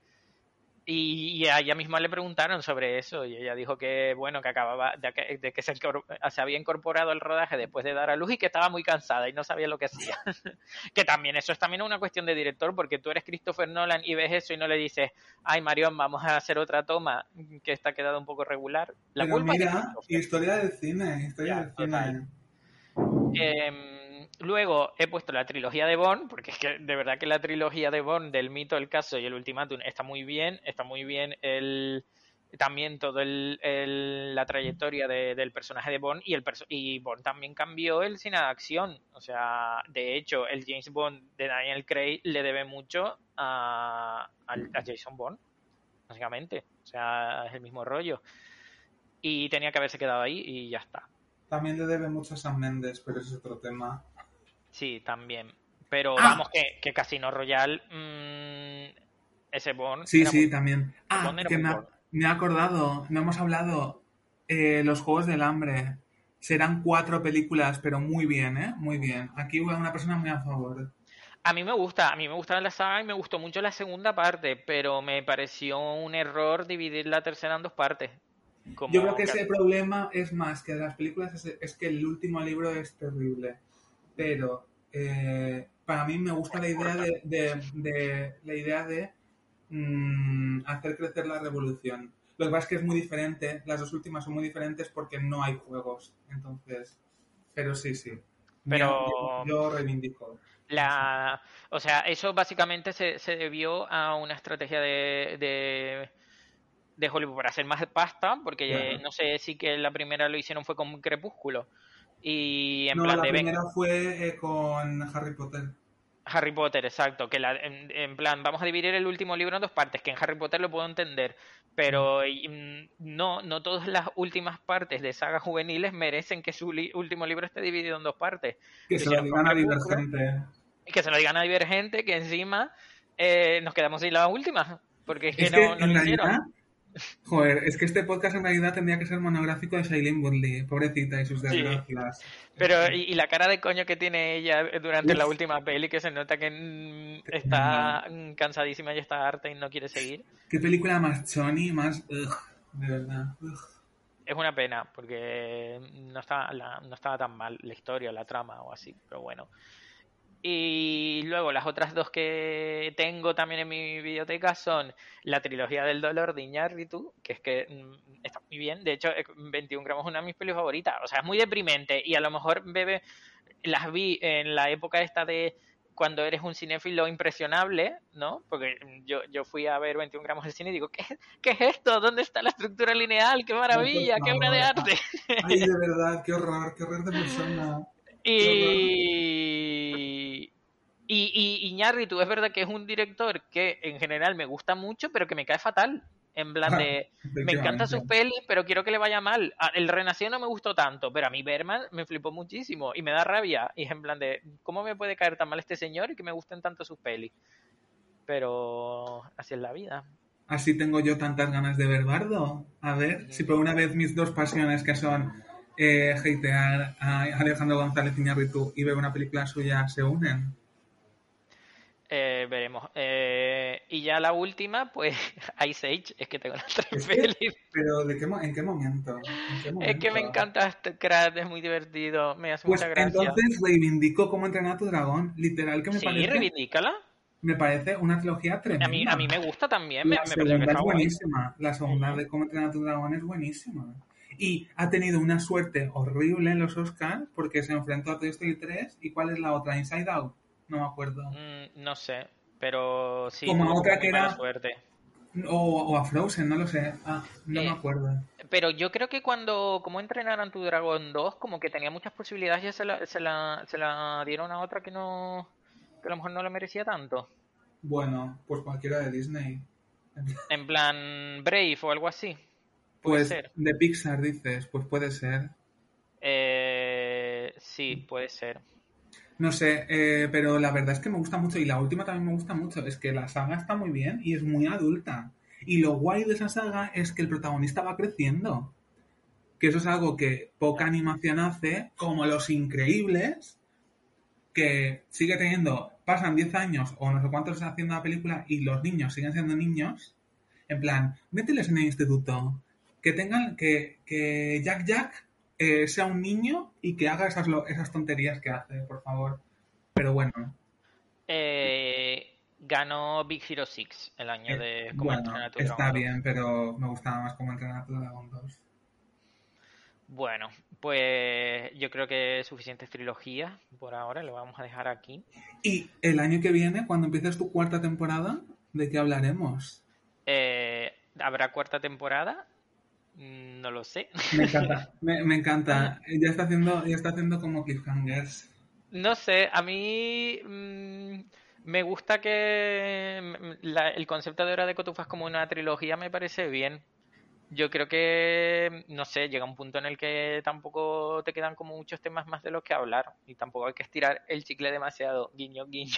Y, y a ella misma le preguntaron sobre eso y ella dijo que bueno que acababa de que, de que se, se había incorporado al rodaje después de dar a luz y que estaba muy cansada y no sabía lo que hacía [laughs] que también eso es también una cuestión de director porque tú eres Christopher Nolan y ves eso y no le dices ay Marion vamos a hacer otra toma que está quedado un poco regular la Pero culpa de mira, historia del cine, historia Ya, del cine. Luego he puesto la trilogía de Bond, porque es que de verdad que la trilogía de Bond del mito, el caso y el ultimátum está muy bien, está muy bien el también todo el, la trayectoria de- del personaje de Bond y el y Bond también cambió el cine de acción, o sea, de hecho el James Bond de Daniel Craig le debe mucho a, al- a Jason Bond, básicamente, o sea, es el mismo rollo y tenía que haberse quedado ahí y ya está. También le debe mucho a Sam Mendes, pero es otro tema. Sí, también. Pero Ah. vamos, que, que Casino Royale, mm, ese Bond. Sí, sí, muy- también. Ah, que me ha, me he acordado, no hemos hablado. eh, los Juegos del Hambre. Serán cuatro películas, pero muy bien, ¿eh? Muy bien. Aquí hubo una persona muy a favor. A mí me gusta, a mí me gusta la saga y me gustó mucho la segunda parte, pero me pareció un error dividir la tercera en dos partes. Como Yo creo que que- ese problema es más que de las películas, es, es que el último libro es terrible. Pero eh, para mí me gusta la idea de, de- de- la idea de mm, hacer crecer la revolución. Lo que pasa es que es muy diferente, las dos últimas son muy diferentes porque no hay juegos. Entonces, pero sí, sí. Pero- Yo, yo reivindico. La, o sea, eso básicamente se, se debió a una estrategia de, de, de Hollywood para hacer más pasta, porque no sé si que la primera lo hicieron fue con Crepúsculo. Y en No, plan la de "Venga, primera fue eh, con Harry Potter. Harry Potter, exacto, que la, en, en plan, vamos a dividir el último libro en dos partes, que en Harry Potter lo puedo entender, pero y, mm, no, no todas las últimas partes de sagas juveniles merecen que su li- último libro esté dividido en dos partes. Que se lo digan a. Divergente. Que se lo digan a Divergente, que encima eh, nos quedamos sin la última, porque es que Es no, que no en lo hicieron. realidad, joder, es que este podcast en realidad tendría que ser monográfico de Shailene Woodley, pobrecita y sus Sí. desgracias. Pero, y, y la cara de coño que tiene ella durante Uf. la última peli, que se nota que mm, está mm, cansadísima y está harta y no quiere seguir. Qué película más choni, más... ugh, de verdad. ugh. Es una pena, porque no estaba, la- no estaba tan mal la historia, la trama o así, pero bueno. Y luego las otras dos que tengo también en mi biblioteca son la trilogía del dolor de Iñárritu, que es que mm, está muy bien. De hecho, eh, 21 gramos es una de mis pelis favoritas. O sea, es muy deprimente y a lo mejor bebe, las vi en la época esta de cuando eres un cinéfilo impresionable, ¿no? Porque yo, yo fui a ver 21 gramos al cine y digo, ¿qué, ¿qué es esto? ¿Dónde está la estructura lineal? ¡Qué maravilla! ¡Qué obra de arte! Ay, de verdad, qué horror, qué horror de persona. [laughs] Y, y, y Iñárritu es verdad que es un director que en general me gusta mucho, pero que me cae fatal. En plan de, me encantan sus pelis, pero quiero que le vaya mal. Ah, El Renacido no me gustó tanto, pero a mí Berman me flipó muchísimo y me da rabia. Y es en plan de, ¿cómo me puede caer tan mal este señor y que me gusten tanto sus pelis? Pero así es la vida. Así tengo yo tantas ganas de ver Bardo. A ver, si por una vez mis dos pasiones que son eh, hatear a Alejandro González Iñárritu y ver una película suya se unen. Eh, veremos. Eh, y ya la última, pues [laughs] Ice Age, es que tengo las tres pelis. Pero ¿de qué, mo- ¿en qué momento? ¿En qué Es que me encanta este crack, es muy divertido, me hace Pues mucha gracia. entonces reivindico cómo entrenar a tu dragón. Literal que me sí, parece reivindícala. me parece una trilogía tremenda. A mí, a mí me gusta también, me, La me que segunda está es guay. buenísima. La segunda de cómo entrenar a tu dragón es buenísima. Y ha tenido una suerte horrible en los Oscars porque se enfrentó a Toy Story 3 y ¿cuál es la otra? Inside Out. No me acuerdo. Mm, no sé, pero sí. Como otra que era- suerte. O, o a Frozen, no lo sé. Ah, no Eh, me acuerdo. Pero yo creo que cuando, como entrenaran tu Dragon 2, como que tenía muchas posibilidades, ya se la, se la, se la dieron a otra que no, que a lo mejor no la merecía tanto. Bueno, pues cualquiera de Disney. En plan Brave o algo así. Puede Pues ser. de Pixar dices, pues puede ser. Eh, sí, puede ser. No sé, eh, pero la verdad es que me gusta mucho y la última también me gusta mucho. Es que la saga está muy bien y es muy adulta. Y lo guay de esa saga es que el protagonista va creciendo. Que eso es algo que poca animación hace, como Los Increíbles, que sigue teniendo, pasan 10 años o no sé cuántos haciendo la película y los niños siguen siendo niños. En plan, mételes en el instituto. Que tengan, que, que Jack Jack eh, sea un niño y que haga esas, esas tonterías que hace, por favor. Pero bueno, Eh, ganó Big Hero 6 el año de eh, Cómo bueno, entrenar a tu está Dragón 2. bien, pero me gustaba más como entrenar a tu Dragon 2. Bueno, pues yo creo que suficientes trilogías por ahora, lo vamos a dejar aquí. Y el año que viene, cuando empieces tu cuarta temporada, ¿de qué hablaremos? Eh, ¿Habrá cuarta temporada? Mm, No lo sé. Me encanta, [laughs] me, me encanta. Ya está haciendo, ya está haciendo como cliffhangers. No sé, a mí mm, me gusta que mm, la- el concepto de Hora de Cotufas como una trilogía me parece bien. Yo creo que, no sé, llega un punto en el que tampoco te quedan como muchos temas más de los que hablar y tampoco hay que estirar el chicle demasiado, guiño, guiño.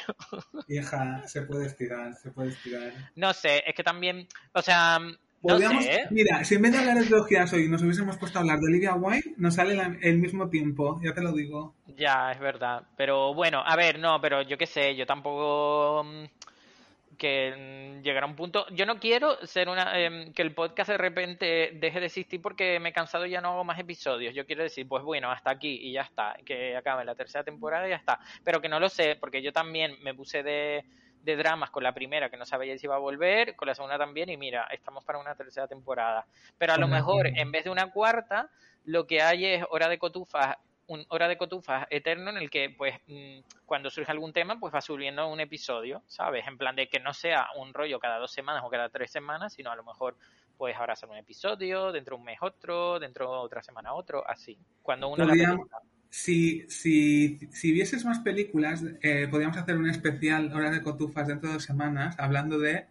Vieja, se puede estirar, se puede estirar. No sé, es que también, o sea, no Podríamos, sé, ¿eh? mira, si en vez de hablar de trilogías hoy nos hubiésemos puesto a hablar de Olivia Wilde, nos sale la- el mismo tiempo, ya te lo digo. Ya, es verdad. Pero bueno, a ver, no, pero yo qué sé, yo tampoco mm, que mm, llegará un punto. Yo no quiero ser una em, que el podcast de repente deje de existir porque me he cansado y ya no hago más episodios. Yo quiero decir, pues bueno, hasta aquí y ya está, que acabe la tercera temporada y ya está. Pero que no lo sé, porque yo también me puse de de dramas con la primera que no sabía si iba a volver, con la segunda también y mira, estamos para una tercera temporada. Pero a lo la mejor en vez de una cuarta, lo que hay es hora de cotufas un hora de cotufas eterno en el que pues mm, cuando surge algún tema pues va subiendo un episodio sabes en plan de que no sea un rollo cada dos semanas o cada tres semanas sino a lo mejor pues ahora sale un episodio dentro de un mes otro dentro de otra semana otro así cuando uno la Podríamos- película- Si, si, si vieses más películas, eh, podríamos hacer un especial Hora de Cotufas dentro de dos semanas hablando de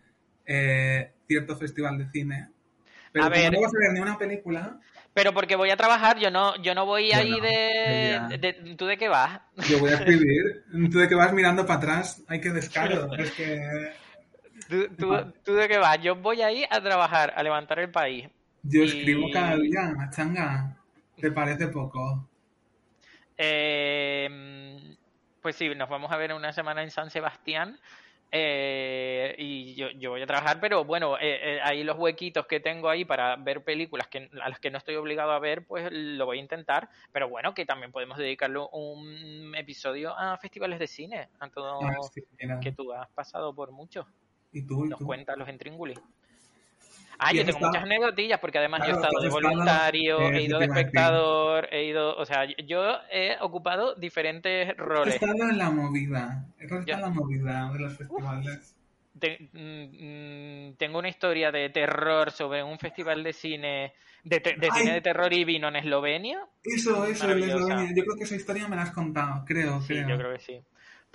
eh, cierto festival de cine. Pero A como ver. no vas a ver ni una película, pero porque voy a trabajar yo no yo no voy ahí Bueno, de, de- tú de qué vas yo voy a [laughs] escribir. Tú de que vas mirando para atrás, hay que descaro. Es que ¿Tú, tú, tú de qué vas yo voy ahí a trabajar a levantar el país yo Y- escribo cada día, changa. ¿Te parece poco? Eh, pues sí, nos vamos a ver una semana en San Sebastián. eh, y yo, yo voy a trabajar, pero bueno, eh, eh, ahí los huequitos que tengo ahí para ver películas que, a las que no estoy obligado a ver, pues lo voy a intentar. Pero bueno, que también podemos dedicarle un episodio a festivales de cine, a todo Ah, sí, que tú has pasado por muchos. ¿Y tú? ¿Y Nos tú? cuentas los intríngulis. Ah, yo tengo muchas anedotillas porque además yo he estado de voluntario, eh, he ido de espectador, he ido, o sea, yo he ocupado diferentes He roles. estado en la movida. He estado en la movida de los festivales. Te- mm, mm, tengo una historia de terror sobre un festival de cine, de, te- de cine de terror y vino en Eslovenia. Eso, eso, Maravillosa. Eslovenia. Yo creo que esa historia me la has contado, creo, Sí, creo. yo creo que sí.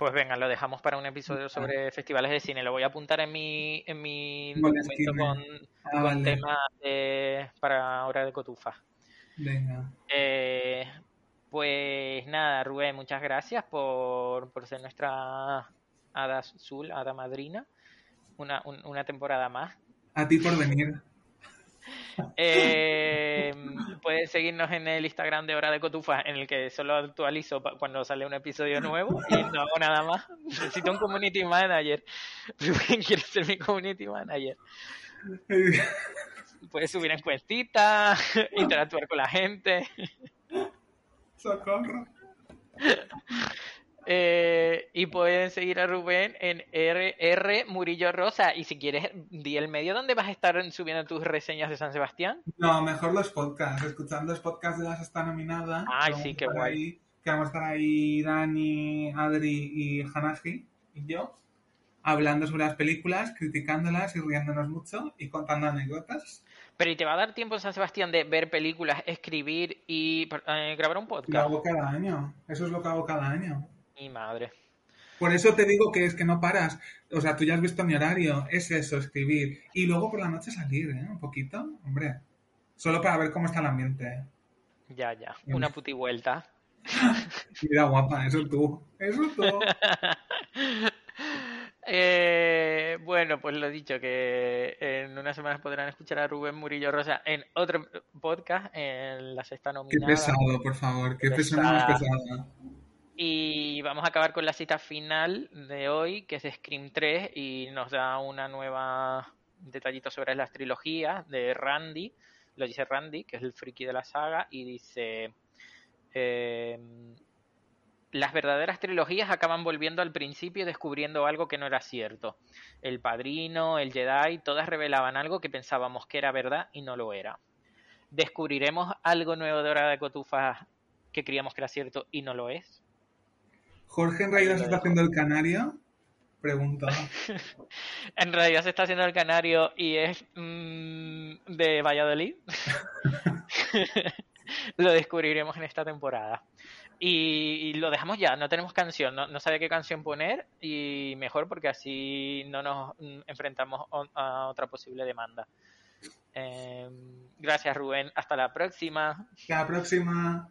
Pues venga, lo dejamos para un episodio sobre festivales de cine. Lo voy a apuntar en mi, en mi documento con, Ah, con vale. temas de- para hora de cotufa. Venga. Eh, pues nada, Rubén, muchas gracias por, por ser nuestra hada azul, hada madrina. Una, un- una temporada más. A ti por venir. [laughs] Eh, puedes seguirnos en el Instagram de Hora de Cotufa, en el que solo actualizo cuando sale un episodio nuevo y no hago nada más. Necesito un community manager. [laughs] Rubén quiere ser mi community manager. Puedes subir encuestitas, [laughs] interactuar con la gente. Socorro. [laughs] eh, y pueden seguir a Rubén en RR Murillo Rosa. Y si quieres, di el medio donde vas a estar subiendo tus reseñas de San Sebastián. No, mejor los podcasts. Escuchando los podcasts de las está nominada. Ay, sí, qué guay. Ahí, que vamos a estar ahí Dani, Adri y Hanashi y yo hablando sobre las películas, criticándolas y riéndonos mucho y contando anécdotas. Pero ¿y te va a dar tiempo en San Sebastián de ver películas, escribir y eh, grabar un podcast? Lo hago cada año. Eso es lo que hago cada año. Mi madre. Por eso te digo que es que no paras. O sea, tú ya has visto mi horario. Es eso, escribir. Y luego por la noche salir, ¿eh? Un poquito. Hombre. Solo para ver cómo está el ambiente. Ya, ya. Una puti vuelta. [laughs] Mira, guapa, eso tú. Eso tú. [laughs] Eh, bueno, pues lo dicho, que en unas semanas podrán escuchar a Rubén Murillo Rosa en otro podcast, en la sexta nominada. Qué pesado, por favor, qué persona más pesada. Y vamos a acabar con la cita final de hoy, que es Scream 3, y nos da una nueva detallito sobre las trilogías de Randy. Lo dice Randy, que es el friki de la saga, y dice... Eh, las verdaderas trilogías acaban volviendo al principio descubriendo algo que no era cierto. El Padrino, el Jedi, todas revelaban algo que pensábamos que era verdad y no lo era. ¿Descubriremos algo nuevo de Hora de Cotufa que creíamos que era cierto y no lo es? Jorge en realidad se está haciendo el canario. Pregunta. [laughs] en realidad se está haciendo el canario y es mmm, de Valladolid. [laughs] lo descubriremos en esta temporada. Y, lo dejamos ya, no tenemos canción, no, no sabía qué canción poner y mejor porque así no nos mm, enfrentamos a otra posible demanda. Eh, gracias Rubén, hasta la próxima. Hasta la próxima.